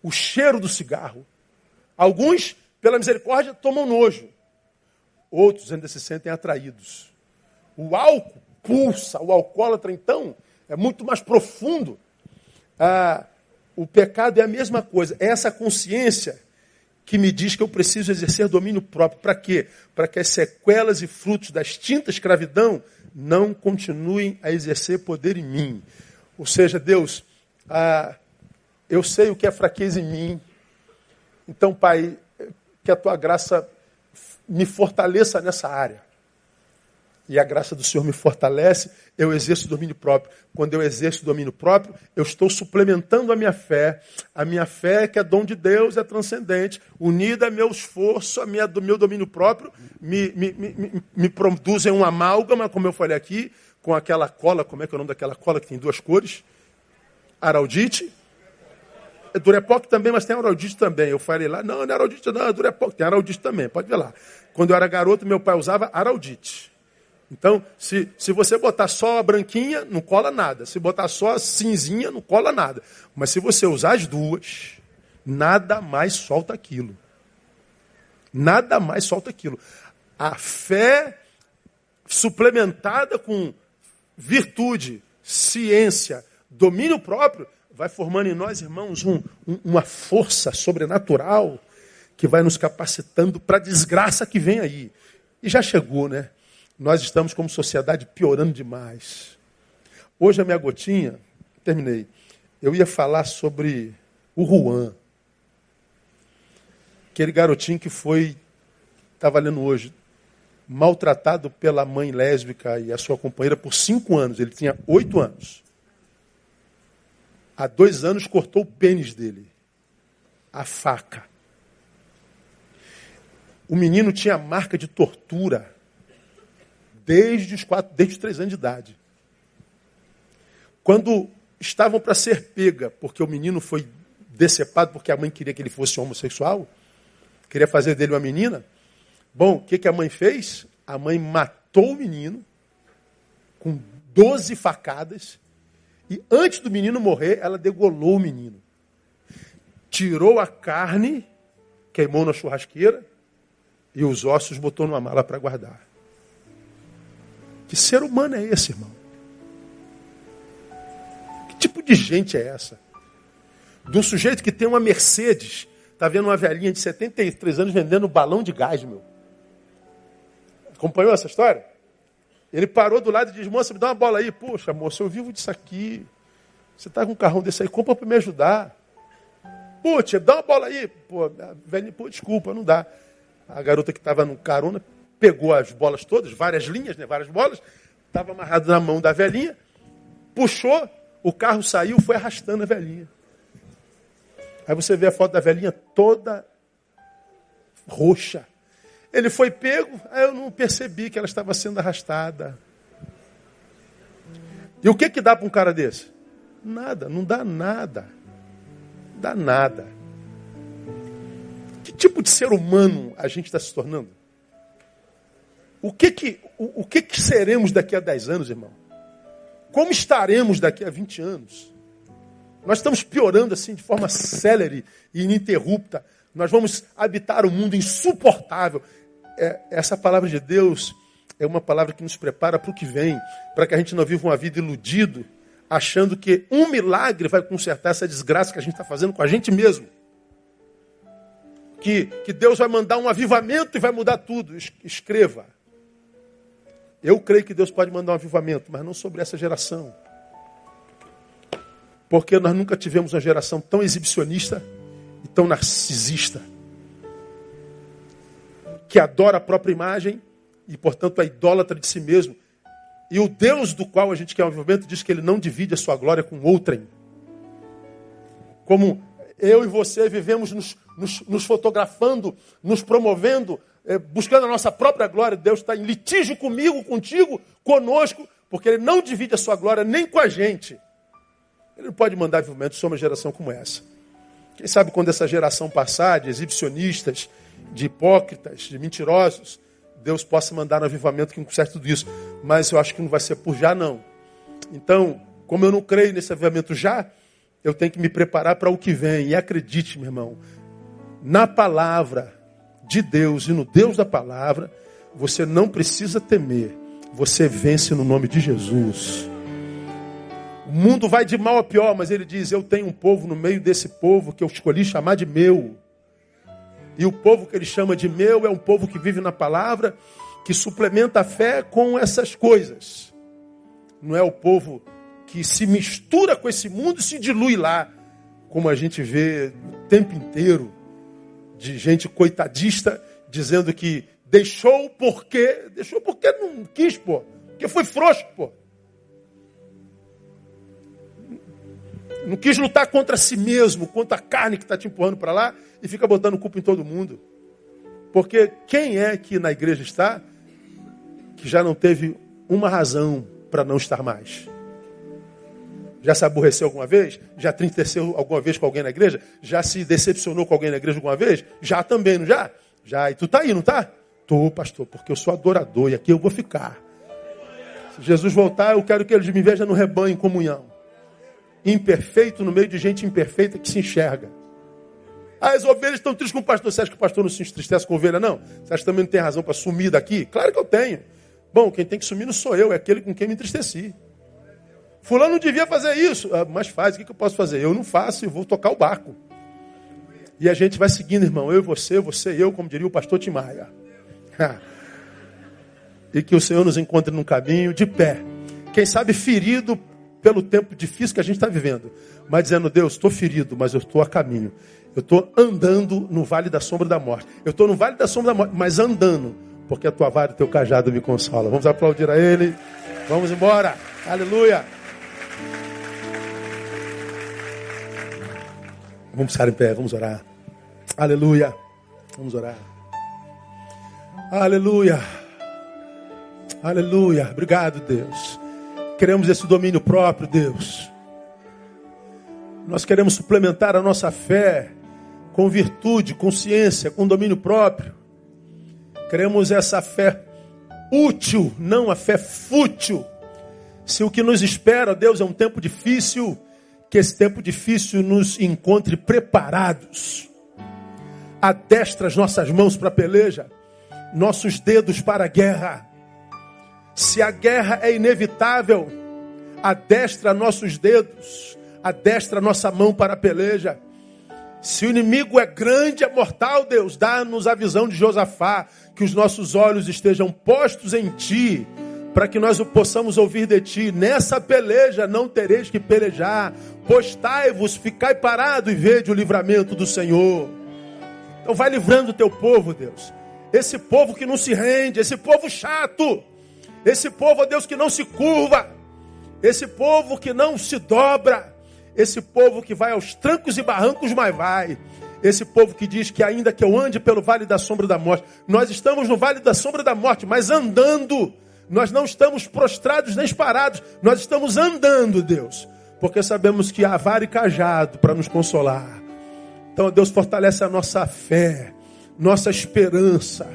o cheiro do cigarro. Alguns, pela misericórdia, tomam nojo. Outros ainda se sentem atraídos. O álcool pulsa, o alcoólatra, então, é muito mais profundo. Ah, o pecado é a mesma coisa. É essa consciência que me diz que eu preciso exercer domínio próprio. Para quê? Para que as sequelas e frutos da extinta escravidão não continuem a exercer poder em mim. Ou seja, Deus, ah, eu sei o que é fraqueza em mim. Então, Pai, que a tua graça me fortaleça nessa área e a graça do Senhor me fortalece, eu exerço domínio próprio. Quando eu exerço domínio próprio, eu estou suplementando a minha fé. A minha fé, que é dom de Deus, é transcendente, unida a meu esforço, a minha, do meu domínio próprio, me, me, me, me produzem um amálgama, como eu falei aqui, com aquela cola, como é que é o nome daquela cola que tem duas cores? Araldite. É Durepoc também, mas tem Araldite também. Eu falei lá, não, não é Araldite, não, é Durepoc, tem Araldite também, pode ver lá. Quando eu era garoto, meu pai usava Araldite. Então, se, se você botar só a branquinha, não cola nada. Se botar só a cinzinha, não cola nada. Mas se você usar as duas, nada mais solta aquilo. Nada mais solta aquilo. A fé suplementada com virtude, ciência, domínio próprio, vai formando em nós, irmãos, um, um, uma força sobrenatural que vai nos capacitando para a desgraça que vem aí. E já chegou, né? Nós estamos como sociedade piorando demais. Hoje a minha gotinha, terminei. Eu ia falar sobre o Juan. Aquele garotinho que foi, estava lendo hoje, maltratado pela mãe lésbica e a sua companheira por cinco anos. Ele tinha oito anos. Há dois anos cortou o pênis dele. A faca. O menino tinha marca de tortura desde os, quatro, desde os três anos de idade. Quando estavam para ser pega, porque o menino foi decepado porque a mãe queria que ele fosse homossexual, queria fazer dele uma menina. Bom, o que, que a mãe fez? A mãe matou o menino com 12 facadas e antes do menino morrer, ela degolou o menino. Tirou a carne, queimou na churrasqueira e os ossos botou numa mala para guardar. Que ser humano é esse, irmão? Que tipo de gente é essa? De um sujeito que tem uma Mercedes, está vendo uma velhinha de 73 anos vendendo balão de gás, meu. Acompanhou essa história? Ele parou do lado e disse, moça, me dá uma bola aí. Poxa, moça, eu vivo disso aqui. Você está com um carrão desse aí, compra para me ajudar. Putz, dá uma bola aí. Pô, velhinha, pô, desculpa, não dá. A garota que estava no carona pegou as bolas todas, várias linhas, né, várias bolas, estava amarrado na mão da velhinha, puxou, o carro saiu, foi arrastando a velhinha. Aí você vê a foto da velhinha toda roxa. Ele foi pego, aí eu não percebi que ela estava sendo arrastada. E o que que dá para um cara desse? Nada, não dá nada. Não dá nada. Que tipo de ser humano a gente está se tornando? O que que, o, o que que seremos daqui a 10 anos, irmão? Como estaremos daqui a 20 anos? Nós estamos piorando assim de forma célere e ininterrupta. Nós vamos habitar um mundo insuportável. É, essa palavra de Deus é uma palavra que nos prepara para o que vem, para que a gente não viva uma vida iludido, achando que um milagre vai consertar essa desgraça que a gente está fazendo com a gente mesmo. Que, que Deus vai mandar um avivamento e vai mudar tudo. Escreva. Eu creio que Deus pode mandar um avivamento, mas não sobre essa geração. Porque nós nunca tivemos uma geração tão exibicionista e tão narcisista. Que adora a própria imagem e, portanto, é idólatra de si mesmo. E o Deus do qual a gente quer um avivamento diz que ele não divide a sua glória com outrem. Como eu e você vivemos nos, nos, nos fotografando, nos promovendo, é, buscando a nossa própria glória. Deus está em litígio comigo, contigo, conosco, porque Ele não divide a sua glória nem com a gente. Ele não pode mandar avivamento sobre uma geração como essa. Quem sabe quando essa geração passar de exibicionistas, de hipócritas, de mentirosos, Deus possa mandar um avivamento que conserte tudo isso. Mas eu acho que não vai ser por já, não. Então, como eu não creio nesse avivamento já, eu tenho que me preparar para o que vem. E acredite, meu irmão, na palavra de Deus e no Deus da palavra, você não precisa temer. Você vence no nome de Jesus. O mundo vai de mal a pior, mas ele diz: Eu tenho um povo no meio desse povo que eu escolhi chamar de meu. E o povo que ele chama de meu é um povo que vive na palavra, que suplementa a fé com essas coisas. Não é o povo que se mistura com esse mundo e se dilui lá, como a gente vê o tempo inteiro, de gente coitadista dizendo que deixou porque. Deixou porque não quis, pô. Porque foi frouxo, pô. Não quis lutar contra si mesmo, contra a carne que está te empurrando para lá e fica botando culpa em todo mundo. Porque quem é que na igreja está que já não teve uma razão para não estar mais? Já se aborreceu alguma vez? Já trinteceu alguma vez com alguém na igreja? Já se decepcionou com alguém na igreja alguma vez? Já também, não já? Já. E tu tá aí, não tá? Tô, pastor, porque eu sou adorador e aqui eu vou ficar. Se Jesus voltar, eu quero que ele me veja no rebanho em comunhão imperfeito no meio de gente imperfeita que se enxerga. Ah, as ovelhas estão tristes com o pastor. Você acha que o pastor não se entristece com ovelha, não? Você acha que também não tem razão para sumir daqui? Claro que eu tenho. Bom, quem tem que sumir não sou eu, é aquele com quem me entristeci. Fulano devia fazer isso. Ah, mas faz, o que eu posso fazer? Eu não faço, eu vou tocar o barco. E a gente vai seguindo, irmão. Eu e você, você e eu, como diria o pastor Timaia. e que o Senhor nos encontre num caminho de pé. Quem sabe ferido pelo tempo difícil que a gente está vivendo, mas dizendo, Deus, estou ferido, mas eu estou a caminho. Eu estou andando no vale da sombra da morte. Eu estou no vale da sombra da morte, mas andando, porque a tua vara e o teu cajado me consola. Vamos aplaudir a Ele. Vamos embora. Aleluia. Vamos estar em pé, vamos orar. Aleluia. Vamos orar. Aleluia. Aleluia. Obrigado, Deus. Queremos esse domínio próprio, Deus. Nós queremos suplementar a nossa fé com virtude, com ciência, com domínio próprio. Queremos essa fé útil, não a fé fútil. Se o que nos espera, Deus, é um tempo difícil, que esse tempo difícil nos encontre preparados. Adestra as nossas mãos para a peleja, nossos dedos para a guerra. Se a guerra é inevitável, adestra nossos dedos, adestra nossa mão para a peleja. Se o inimigo é grande, é mortal, Deus, dá-nos a visão de Josafá, que os nossos olhos estejam postos em Ti, para que nós o possamos ouvir de Ti. Nessa peleja não tereis que pelejar, postai-vos, ficai parado e vede o livramento do Senhor. Então vai livrando o teu povo, Deus. Esse povo que não se rende, esse povo chato, esse povo, Deus, que não se curva, esse povo que não se dobra, esse povo que vai aos trancos e barrancos, mas vai. Esse povo que diz que ainda que eu ande pelo vale da sombra da morte, nós estamos no vale da sombra da morte, mas andando. Nós não estamos prostrados nem parados, nós estamos andando, Deus, porque sabemos que há vara e cajado para nos consolar. Então, Deus fortalece a nossa fé, nossa esperança.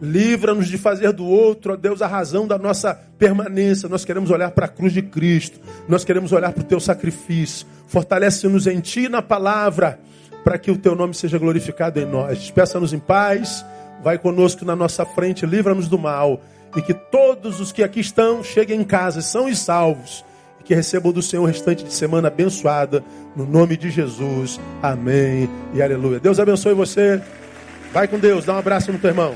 Livra-nos de fazer do outro, ó Deus, a razão da nossa permanência. Nós queremos olhar para a cruz de Cristo. Nós queremos olhar para o teu sacrifício. Fortalece-nos em ti e na palavra, para que o teu nome seja glorificado em nós. Despeça-nos em paz, vai conosco na nossa frente, livra-nos do mal. E que todos os que aqui estão cheguem em casa, são e salvos. E que recebam do Senhor o restante de semana abençoada. No nome de Jesus. Amém e aleluia. Deus abençoe você. Vai com Deus. Dá um abraço no teu irmão.